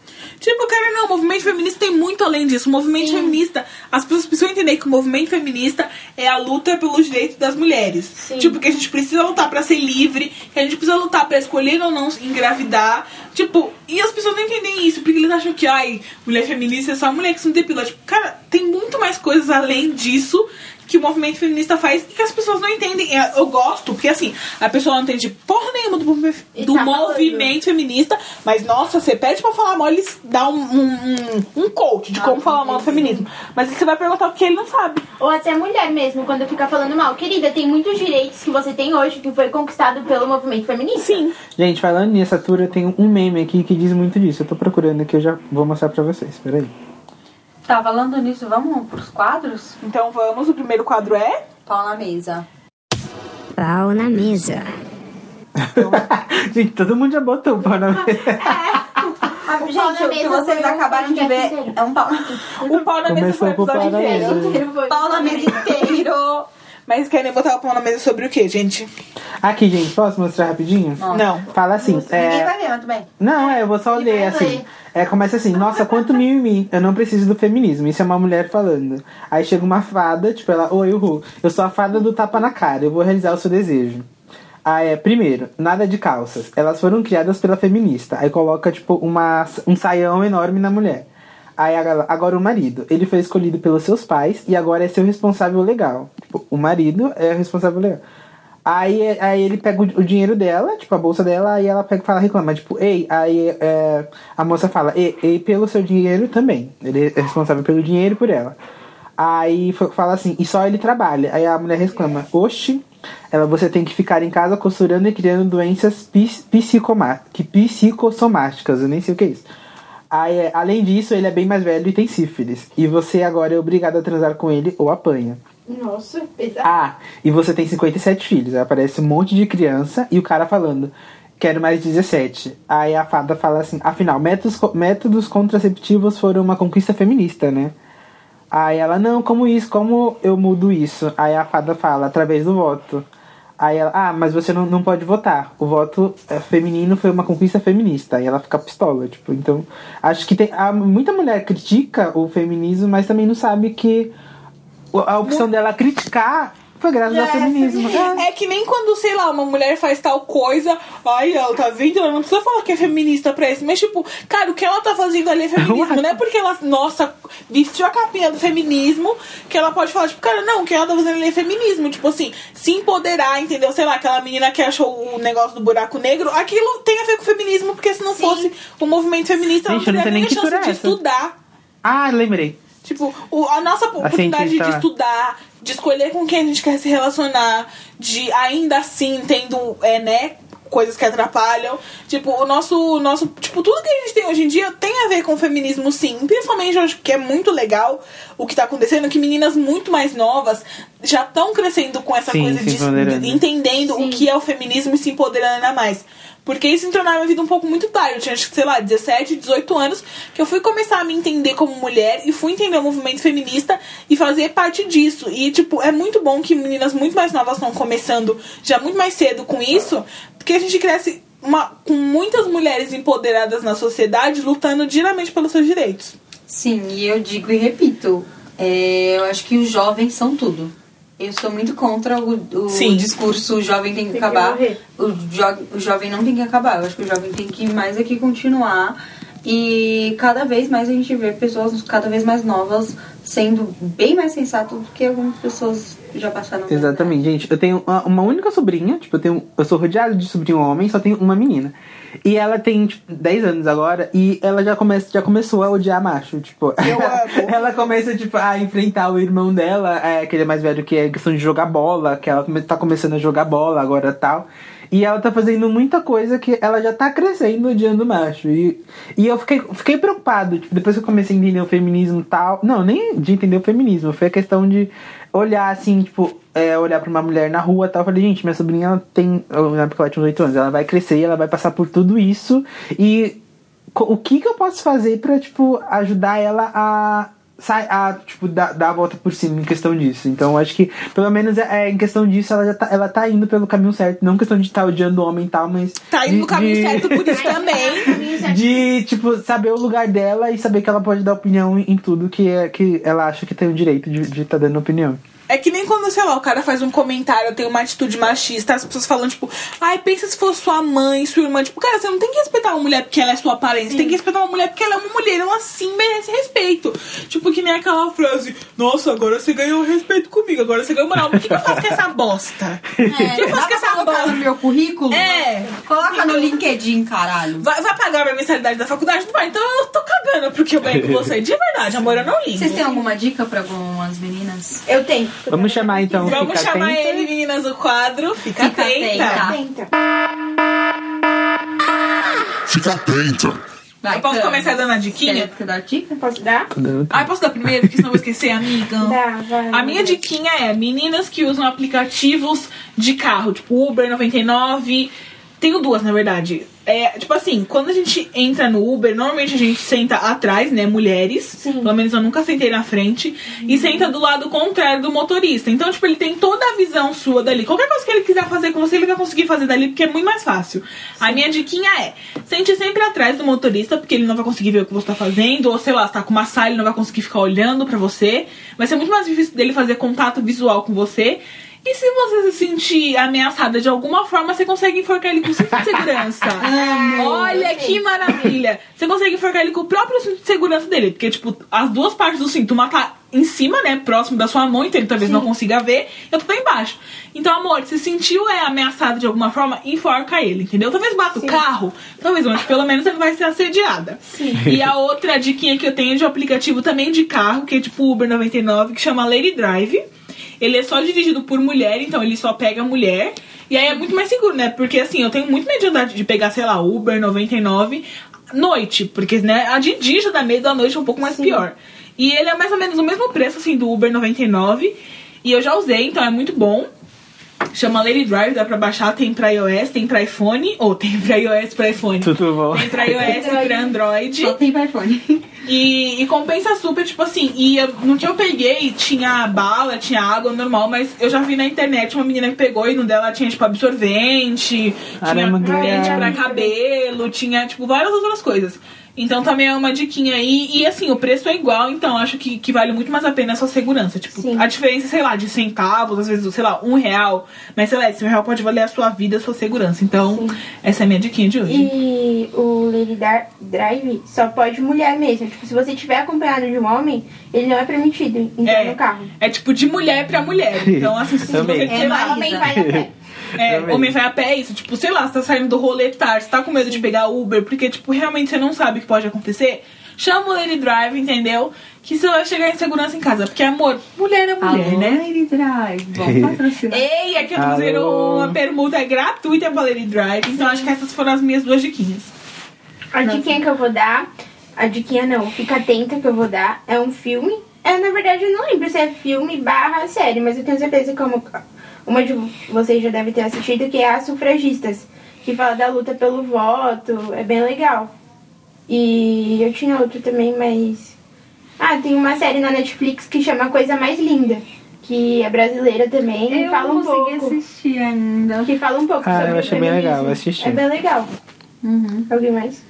Tipo, cara, não, o movimento feminista tem muito além disso. O movimento feminista, as pessoas precisam entender que o movimento feminista é a luta pelos direitos das mulheres. Sim. Tipo, que a gente precisa lutar pra ser livre, que a gente precisa lutar pra escolher ou não engravidar. Tipo, e as pessoas não entendem isso, porque eles acham que, ai, mulher feminista é só mulher que se depila. Tipo, cara, tem muito mais coisas além disso que o movimento feminista faz e que as pessoas não entendem. É, Eu gosto, porque assim, a pessoa não entende porra nenhuma do, do tá falando. movimento feminista, mas nossa, você pede pra falar mal, eles dão um, um, um coach de como falar mal do feminismo. Mas você vai perguntar porque ele não sabe. Ou até mulher mesmo, quando fica falando mal. Querida, tem muitos direitos que você tem hoje que foi conquistado pelo movimento feminista. Sim. gente, falando nisso, a Tura eu tenho um meme aqui que diz muito disso. Eu tô procurando aqui, eu já vou mostrar pra vocês. Peraí. Tá, falando nisso, vamos pros quadros? Então vamos, o primeiro quadro é. Pau na mesa. Pau na mesa. gente, todo mundo já botou o pau na mesa. Gente, pau na o que vocês foi um acabaram de ver inteiro. é um pau, O pau na mesa foi o Começou com o episódio pau inteiro. pau na mesa inteiro. Mas querem botar o pau na mesa sobre o quê, gente? Aqui, gente, posso mostrar rapidinho? Não. Fala assim, Ninguém é... vai ver, mas tudo bem. Não, é, eu vou só ler vai assim. ler. É, começa assim, nossa, quanto mimimi, eu não preciso do feminismo. Isso é uma mulher falando. Aí chega uma fada, tipo, ela, oi, uhul, eu sou a fada do tapa na cara, eu vou realizar o seu desejo. Aí é, primeiro, nada de calças. Elas foram criadas pela feminista. Aí coloca, tipo, uma, um saião enorme na mulher. Aí agora o marido, ele foi escolhido pelos seus pais e agora é seu responsável legal. Tipo, o marido é o responsável legal. Aí, aí ele pega o, dinheiro dela, tipo, a bolsa dela, aí ela pega e fala, reclama, tipo, ei, aí é, a moça fala, ei, ei, pelo seu dinheiro também. Ele é responsável pelo dinheiro por ela. Aí fa- fala assim, e só ele trabalha. Aí a mulher reclama, oxe, ela, você tem que ficar em casa costurando e criando doenças que psicossomáticas, eu nem sei o que é isso. Aí, é, além disso, ele é bem mais velho e tem sífilis. E você agora é obrigado a transar com ele ou apanha. Nossa, pesado. Ah, e você tem 57 filhos. Aí aparece um monte de criança e o cara falando, quero mais 17. Aí a fada fala assim, afinal, métodos, métodos contraceptivos foram uma conquista feminista, né? Aí ela, não, como isso? Como eu mudo isso? Aí a fada fala, através do voto. Aí ela, ah, mas você não, não pode votar. O voto é, feminino foi uma conquista feminista. Aí ela fica pistola, tipo, então. Acho que tem. há muita mulher critica o feminismo, mas também não sabe que a opção dela criticar foi graças ao feminismo. É. É que nem quando, sei lá, uma mulher faz tal coisa, ai, ela tá vendo, ela não precisa falar que é feminista pra isso. Mas, tipo, cara, o que ela tá fazendo ali é feminismo. Não é porque ela, nossa, vestiu a capinha do feminismo que ela pode falar, tipo, cara, não, o que ela tá fazendo ali é feminismo. Tipo assim, se empoderar, entendeu? Sei lá, aquela menina que achou o negócio do buraco negro, aquilo tem a ver com feminismo, porque se não fosse o movimento feminista, ela Gente, eu não teria nem a que chance de é essa. estudar. Ah, lembrei. Tipo, o- a nossa oportunidade de cientista. estudar, de escolher com quem a gente quer se relacionar, de ainda assim tendo, é, né, coisas que atrapalham. Tipo, o nosso, nosso. Tipo, tudo que a gente tem hoje em dia tem a ver com o feminismo, sim. Principalmente, eu acho que é muito legal o que tá acontecendo, que meninas muito mais novas já estão crescendo com essa Sim, coisa de, empoderando. entendendo o que é o feminismo e se empoderando ainda mais. Porque isso entrou na minha vida um pouco muito tarde. Eu tinha, acho que, sei lá, 17, 18 anos, que eu fui começar a me entender como mulher e fui entender o movimento feminista e fazer parte disso. E, tipo, é muito bom que meninas muito mais novas estão começando já muito mais cedo com isso, porque a gente cresce uma, com muitas mulheres empoderadas na sociedade lutando diretamente pelos seus direitos. Sim, e eu digo e repito, é, eu acho que os jovens são tudo. Eu sou muito contra o, o discurso o jovem tem que Tem que acabar. morrer. o, jo- o jovem não tem que acabar. Eu acho que o jovem tem que mais aqui continuar. E cada vez mais a gente vê pessoas cada vez mais novas sendo bem mais sensatas do que algumas pessoas já passaram. Exatamente, gente. Eu tenho uma, uma única sobrinha, tipo, eu tenho. Eu sou rodeado de sobrinho homem, só tenho uma menina. E ela tem, tipo, 10 anos agora, e ela já, começa, já começou a odiar macho. Tipo, ela começa, tipo, a enfrentar o irmão dela, é, que ele é mais velho, que é questão de jogar bola, que ela tá começando a jogar bola agora tal. E ela tá fazendo muita coisa que ela já tá crescendo odiando macho. E, e eu fiquei, fiquei preocupado, tipo, depois que eu comecei a entender o feminismo e tal. Não, nem de entender o feminismo, foi a questão de olhar assim, tipo, é, olhar pra uma mulher na rua e tal. Eu falei, gente, minha sobrinha ela tem. Na época ela tinha uns 8 anos, ela vai crescer, ela vai passar por tudo isso. E o que que eu posso fazer pra, tipo, ajudar ela a. sai- A, tipo, dar, dar a volta por cima em questão disso. Então, acho que, pelo menos, é, em questão disso, ela já tá, ela tá indo pelo caminho certo. Não questão de estar odiando o homem e tal, mas. Tá indo de- no caminho de- certo por isso também. Certo. de, tipo, saber o lugar dela e saber que ela pode dar opinião em, em tudo que, é, que ela acha que tem o direito de estar de tá dando opinião. É que nem quando, sei lá, o cara faz um comentário, tem uma atitude machista, as pessoas falam, tipo, ai, pensa se fosse sua mãe, sua irmã. Tipo, cara, você não tem que respeitar uma mulher porque ela é sua aparência, você tem que respeitar uma mulher porque ela é uma mulher, ela sim merece respeito. Tipo, que nem aquela frase, nossa, agora você ganhou respeito comigo, agora você ganhou moral. O que, que eu faço com essa bosta? O que eu faço com essa colocar no bosta? meu currículo? É. Coloca no LinkedIn, caralho. Vai, vai pagar a minha mensalidade da faculdade? Não vai, então eu tô cagando porque eu ganho com você. De verdade, amor, eu não ligo. Vocês têm alguma dica pra algumas meninas? Eu tenho. Vamos chamar então. Vamos fica chamar atenta. ele, meninas, do quadro. Fica, Fica atenta. atenta. Tenta. Fica atenta. Vai, Eu posso Cami. começar dando a diquinha? Quer dar dica? Posso dar? Ai, posso dar primeiro? Porque senão eu vou esquecer, amiga. Dá, vai. A minha diquinha é meninas que usam aplicativos de carro, tipo Uber 99. Tenho duas, na verdade. É, tipo assim, quando a gente entra no Uber, normalmente a gente senta atrás, né? Mulheres. Pelo menos eu nunca sentei na frente. E senta do lado contrário do motorista. Então, tipo, ele tem toda a visão sua dali. Qualquer coisa que ele quiser fazer com você, ele vai conseguir fazer dali, porque é muito mais fácil. A minha diquinha é: sente sempre atrás do motorista, porque ele não vai conseguir ver o que você tá fazendo. Ou sei lá, você tá com uma saia, ele não vai conseguir ficar olhando pra você. Vai ser muito mais difícil dele fazer contato visual com você. E se você se sentir ameaçada de alguma forma, você consegue enforcar ele com o cinto de segurança. Olha que maravilha! Você consegue enforcar ele com o próprio cinto de segurança dele. Porque, tipo, as duas partes do cinto, uma tá em cima, né? Próximo da sua mão, então ele talvez não consiga ver, e outra tá embaixo. Então, amor, se sentiu é, ameaçado de alguma forma, enforca ele, entendeu? Talvez bata o carro, talvez, mas pelo menos ele vai ser assediada. E a outra diquinha que eu tenho é de um aplicativo também de carro, que é tipo Uber 99, que chama Lady Drive. Ele é só dirigido por mulher, então ele só pega mulher. E aí é muito mais seguro, né? Porque assim, eu tenho muito medo de andar de pegar, sei lá, Uber 99 noite. Porque, né, a de dia já dá medo, a noite é um pouco mais pior. E ele é mais ou menos o mesmo preço, assim, do Uber 99. E eu já usei, então é muito bom. Chama Lady Drive, dá pra baixar, tem pra iOS, tem pra iPhone, ou tem pra iOS pra iPhone. Tudo bom. Tem pra iOS e pra Android. Só tem pra iPhone. E, e compensa super, tipo assim, e eu, no que eu peguei tinha bala, tinha água normal, mas eu já vi na internet uma menina que pegou e no dela tinha, tipo, absorvente, Caramba, tinha legal. pra cabelo, tinha, tipo, várias outras coisas. Então também é uma diquinha aí. E assim, o preço é igual, então acho que, que vale muito mais a pena a sua segurança. Tipo, Sim. a diferença, sei lá, de centavos, às vezes, sei lá, um real. Mas sei lá, esse real pode valer a sua vida, a sua segurança. Então, essa é a minha diquinha de hoje. E o Lady Dar- Drive só pode mulher mesmo. Tipo, se você estiver acompanhado de um homem, ele não é permitido entrar É. no carro. É tipo de mulher pra mulher. Então, assim, se Também. você, sei lá, Homem vai a pé. É, Também. homem vai a pé, é isso. Tipo, sei lá, você tá saindo do rolê tarde, você tá com medo de pegar Uber, porque, tipo, realmente você não sabe o que pode acontecer. Chama o Lady Drive, entendeu? Que você vai chegar em segurança em casa. Porque, amor, mulher é mulher, Alô, né? Lady Drive. Vamos patrocinar. Ei, aqui eu tô fazendo uma permuta gratuita pra Lady Drive. Então, acho que essas foram as minhas duas diquinhas. A diquinha que eu vou dar, a diquinha não, fica atenta que eu vou dar, é um filme. É, na verdade, eu não lembro se é filme barra série, mas eu tenho certeza que uma, uma de vocês já deve ter assistido, que é As Sufragistas, que fala da luta pelo voto, é bem legal. E eu tinha outro também, mas. Ah, tem uma série na Netflix que chama Coisa Mais Linda, que é brasileira também, Eu fala não um consegui pouco. assistir ainda. Que fala um pouco Ah, sobre eu achei bem legal, eu assisti. É bem legal. Uhum. Alguém mais?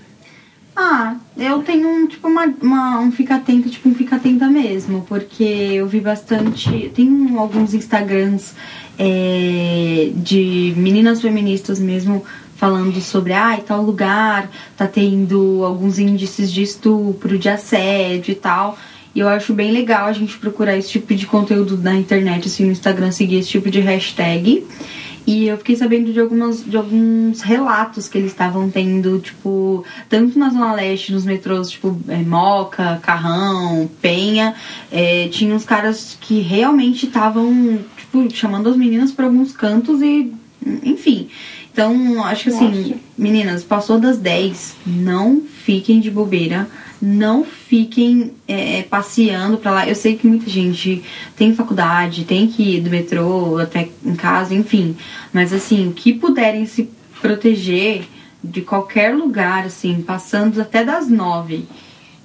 Ah, eu tenho um, tipo, uma, uma- um fica atenta, tipo, um fica atenta mesmo, porque eu vi bastante. Tem um- alguns Instagrams é, de meninas feministas mesmo falando sobre ah, tal lugar tá tendo alguns índices de estupro, de assédio e tal. E eu acho bem legal a gente procurar esse tipo de conteúdo na internet, assim, no Instagram, seguir esse tipo de hashtag. E eu fiquei sabendo de, algumas, de alguns relatos que eles estavam tendo, tipo, tanto na Zona Leste, nos metrôs, tipo, é, Moca, Carrão, Penha, é, tinha uns caras que realmente estavam, tipo, chamando as meninas para alguns cantos e, enfim. Então, acho que assim, meninas, passou das 10, não fiquem de bobeira, não fiquem é, passeando pra lá. Eu sei que muita gente tem faculdade, tem que ir do metrô até em casa, enfim. Mas assim, que puderem se proteger de qualquer lugar, assim, passando até das 9,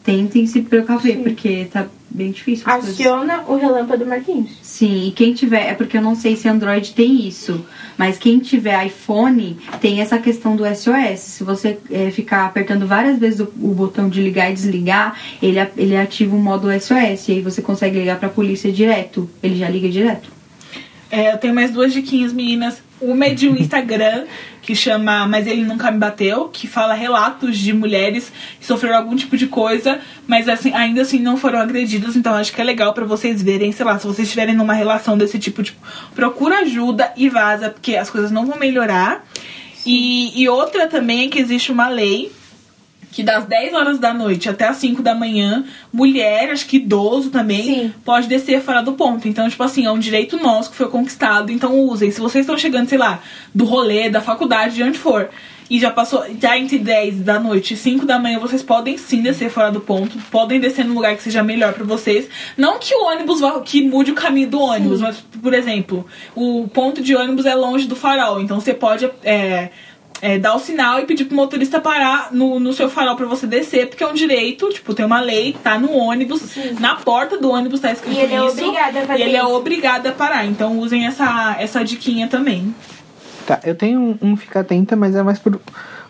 tentem se precaver, porque tá bem difícil. as coisas. Aciona o relâmpago Marquinhos. Sim, e quem tiver, é porque eu não sei se Android tem isso, mas quem tiver iPhone tem essa questão do SOS. Se você é, ficar apertando várias vezes o, o botão de ligar e desligar, ele, ele ativa o modo SOS, e aí você consegue ligar pra polícia direto. Ele já liga direto. É, eu tenho mais duas diquinhas, meninas. Uma é de um Instagram que chama Mas Ele Nunca Me Bateu, que fala relatos de mulheres que sofreram algum tipo de coisa, mas assim, ainda assim não foram agredidas. Então acho que é legal pra vocês verem, sei lá, se vocês estiverem numa relação desse tipo, tipo, procura ajuda e vaza, porque as coisas não vão melhorar. E, e outra também é que existe uma lei que das 10 horas da noite até as 5 da manhã, mulher, acho que idoso também, Sim. pode descer fora do ponto. Então, tipo assim, é um direito nosso que foi conquistado, então usem. Se vocês estão chegando, sei lá, do rolê, da faculdade, de onde for, e já passou, já entre 10 da noite e 5 da manhã, vocês podem sim descer fora do ponto, podem descer num lugar que seja melhor pra vocês. Não que o ônibus vá, que mude o caminho do ônibus, mas, por exemplo, o ponto de ônibus é longe do farol, então você pode. é, é, dar o sinal e pedir pro motorista parar no, no seu farol pra você descer, porque é um direito, tipo, tem uma lei, tá no ônibus, na porta do ônibus tá escrito E ele é isso. obrigado a fazer e ele é isso. obrigado a parar. Então usem essa, essa diquinha também. Tá, eu tenho um, um fica atenta, mas é mais pro,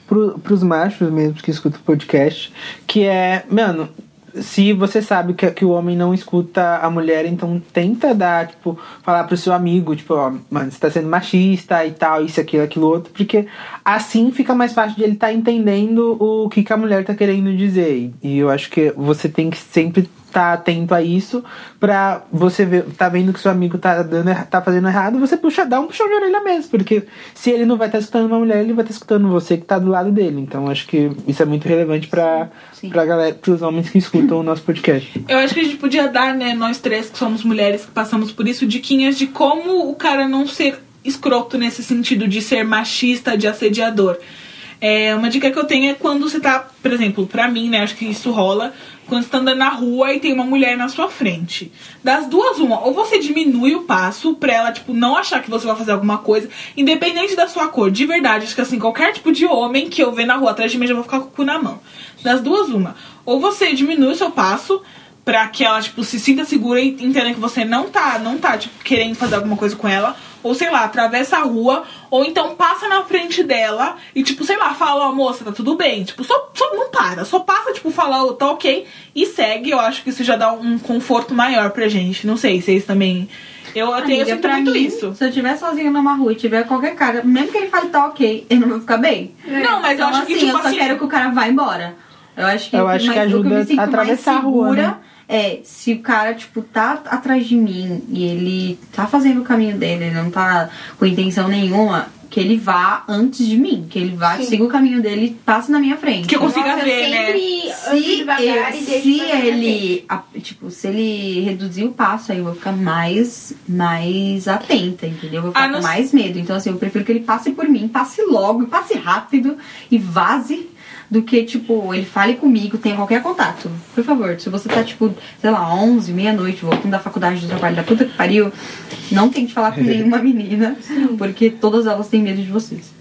pro, pros machos mesmo que escutam o podcast. Que é, mano, se você sabe que, que o homem não escuta a mulher, então tenta dar, tipo, falar pro seu amigo, tipo, ó, mano, você tá sendo machista e tal, isso, aquilo, aquilo outro, porque assim fica mais fácil de ele tá entendendo o que, que a mulher tá querendo dizer. E eu acho que você tem que sempre tá atento a isso pra você ver, tá vendo que seu amigo tá dando tá fazendo errado, você puxa, dá um puxão de orelha mesmo, porque se ele não vai estar escutando uma mulher, ele vai estar escutando você que tá do lado dele. Então acho que isso é muito relevante pra, Sim. pra galera, pros homens que escutam o nosso podcast. Eu acho que a gente podia dar, né, nós três que somos mulheres que passamos por isso, diquinhas de como o cara não ser escroto nesse sentido de ser machista, de assediador. É, uma dica que eu tenho é quando você tá, por exemplo, pra mim, né, acho que isso rola, quando você tá andando na rua e tem uma mulher na sua frente. Das duas, uma, ou você diminui o passo pra ela, tipo, não achar que você vai fazer alguma coisa, independente da sua cor, de verdade, acho que assim, qualquer tipo de homem que eu ver na rua atrás de mim já vou ficar com o cu na mão. Das duas, uma. Ou você diminui o seu passo, pra que ela, tipo, se sinta segura e entenda que você não tá, não tá, tipo, querendo fazer alguma coisa com ela. Ou, sei lá, atravessa a rua, ou então passa na frente dela e, tipo, sei lá, fala, ó, moça, tá tudo bem. Tipo, só, só não para, só passa, tipo, fala, ó, tá ok, e segue. Eu acho que isso já dá um conforto maior pra gente. Não sei, vocês também. Eu, eu, tenho, eu Amiga, sinto pra muito mim, isso. Se eu estiver sozinha numa rua e tiver qualquer cara, mesmo que ele fale tá ok, eu não vou ficar bem. Não, mas eu então, acho assim, que, tipo eu só assim. quero que o cara vá embora. Eu acho que, Eu acho que ajuda eu me sinto a atravessar a rua, né? É, se o cara, tipo, tá atrás de mim e ele tá fazendo o caminho dele, ele não tá com intenção nenhuma, que ele vá antes de mim. Que ele vá, siga o caminho dele e passe na minha frente. Que eu consiga Nossa, ver, eu né? Se, devagar eu- e se ele, a- tipo, se ele reduzir o passo, aí eu vou ficar mais, mais atenta, entendeu? Eu vou ficar Ah, com mais medo. Então, assim, eu prefiro que ele passe por mim, passe logo, passe rápido e vaze do que, tipo, ele fale comigo, tenha qualquer contato. Por favor, se você tá, tipo, sei lá, 11, meia-noite, voltando da faculdade do trabalho da puta que pariu, não tente falar com nenhuma menina, porque todas elas têm medo de vocês.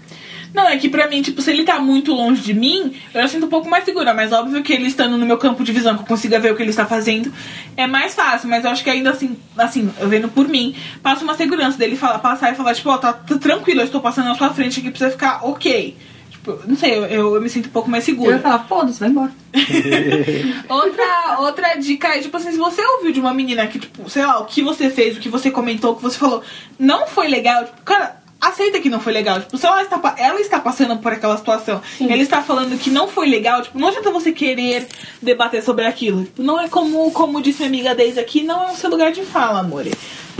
Não, é que pra mim, tipo, se ele tá muito longe de mim, eu sinto um pouco mais segura. Mas óbvio que ele estando no meu campo de visão, que eu consiga ver o que ele está fazendo, é mais fácil. Mas eu acho que ainda assim, assim, eu vendo por mim, passa uma segurança dele falar, passar e falar, tipo, ó, tá, tá tranquilo, eu estou passando na sua frente aqui, precisa ficar ok. Tipo, não sei, eu, eu, eu me sinto um pouco mais Eu ia segura. falar, foda-se, vai embora. Outra, outra dica é, tipo assim, se você ouviu de uma menina que, tipo, sei lá, o que você fez, o que você comentou, o que você falou, não foi legal, tipo, cara, aceita que não foi legal. Tipo, se ela está, ela está passando por aquela situação, ela está falando que não foi legal, tipo, não adianta você querer debater sobre aquilo. Tipo, não é como, como disse minha amiga Deise aqui, não é o seu lugar de fala, amore.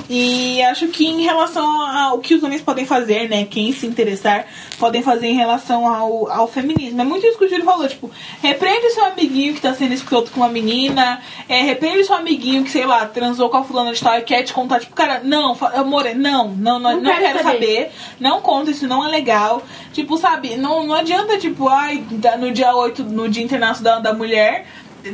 E acho que em relação ao que os homens podem fazer, né? Quem se interessar podem fazer em relação ao, ao feminismo. É muito isso que o Júlio falou, tipo, repreende seu amiguinho que tá sendo escroto com uma menina, é, repreende seu amiguinho que, sei lá, transou com a fulana de tal e quer te contar, tipo, cara, não, amor, não, não, não, não, Não quero saber. saber, não conta, isso não é legal. Tipo, sabe, não, não adianta, tipo, ai, no dia 8, no Dia Internacional da Mulher,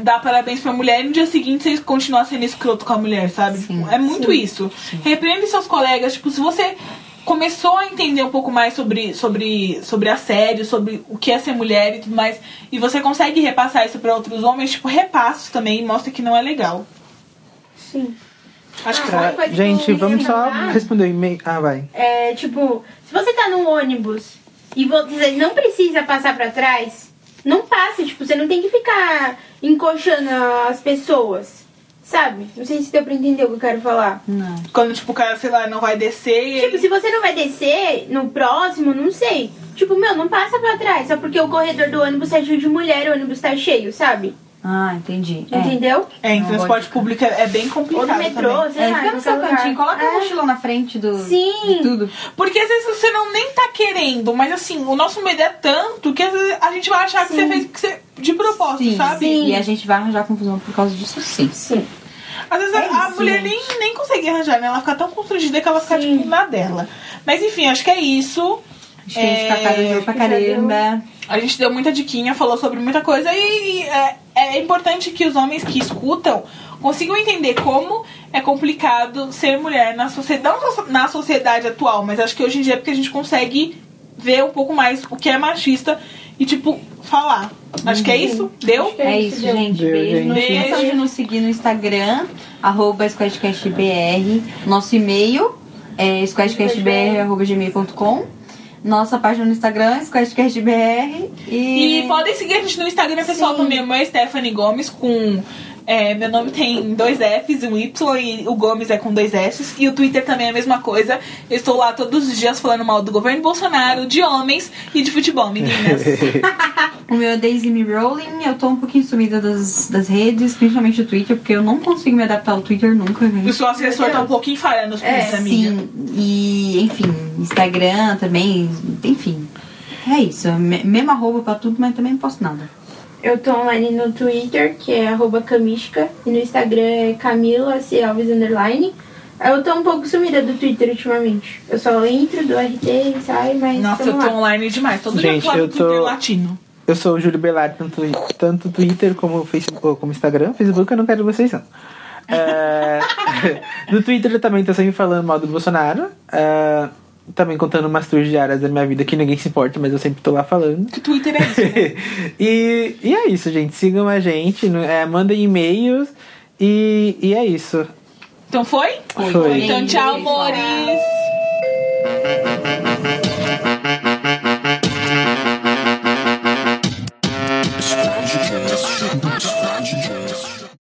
dar parabéns pra mulher e no dia seguinte vocês continuar sendo escroto com a mulher, sabe? Sim, é muito isso. Repreende seus colegas, tipo, se você começou a entender um pouco mais sobre, sobre, sobre assédio, sobre o que é ser mulher e tudo mais, e você consegue repassar isso pra outros homens, tipo, repassa isso também e mostra que não é legal. Sim. Acho que Ah, Gente, vamos só responder o e-mail. Ah, vai. É, tipo, se você tá num ônibus e você não precisa passar pra trás, não passe, tipo, você não tem que ficar encoxando as pessoas. Sabe? Não sei se deu pra entender o que eu quero falar. Não. Quando, tipo, o cara, sei lá, não vai descer e Tipo, ele- se você não vai descer no próximo, não sei. Tipo, meu, não passa pra trás, só porque o corredor do ônibus cheio de mulher e o ônibus tá cheio, sabe? Ah, entendi. É. Entendeu? É, em Não, transporte público é é bem Ou complicado no metrô, também. sei É, lá. fica no seu lugar. cantinho, coloca a É. mochila na frente do, Sim. de tudo. Porque às vezes você não nem tá querendo, mas assim, o nosso medo é tanto que às vezes a gente vai achar que você fez que você, de propósito, Sim, sabe? sim. E a gente vai arranjar confusão por causa disso sim. Sim. Às vezes É a, a isso, mulher gente. nem, nem consegue arranjar, né? Ela fica tão constrangida que ela fica, Sim. tipo, na dela. Mas enfim, acho que é isso. Gente tá É, pra deu. caramba. A gente deu muita diquinha, falou sobre muita coisa e é, é importante que os homens que escutam consigam entender como é complicado ser mulher na sociedade, não na sociedade atual, mas acho que hoje em dia é porque a gente consegue ver um pouco mais o que é machista e, tipo, falar. Acho que é isso. Deu? É isso, gente. Deu, Beijo. Não esqueçam de nos seguir no Instagram, arroba SquadcastBR. Nosso e-mail é squadcastbr.gmail.com. Nossa página no Instagram, SquadcastBR. E, E podem seguir a gente no Instagram pessoal Sim. também. Meu Stephanie Gomes com. É, meu nome tem dois Fs e um Y e o Gomes é com dois S. E o Twitter também é a mesma coisa. Eu estou lá todos os dias falando mal do governo Bolsonaro, de homens e de futebol, meninas. O meu é Daisy Me Rolling. Eu tô um pouquinho sumida das, das redes, principalmente do Twitter, porque eu não consigo me adaptar ao Twitter nunca, o gente. seu assessor tá um pouquinho falhando os É. Sim, e enfim, Instagram também, enfim. É isso, me- mesma roupa pra tudo, mas também não posso nada. Eu tô online no Twitter, que é arroba Kamishka, e no Instagram é Camila C. Alves Underline. Eu tô um pouco sumida do Twitter ultimamente. Eu só entro do RT e saio, mas. Nossa, eu tô lá. online demais. Todo Gente, dia eu eu tô Twitter latino. Eu sou o Júlio Belar, tanto, tanto Twitter como Facebook, como Instagram. Facebook eu não quero vocês, não. É, no Twitter eu também tô sempre falando mal do Bolsonaro. é, também contando umas tours diárias da minha vida que ninguém se importa, mas eu sempre tô lá falando. Que Twitter é isso, né? e, e é isso, gente. Sigam a gente, é, mandem e-mails. E, e é isso. Então foi? Foi. Então tchau, amores.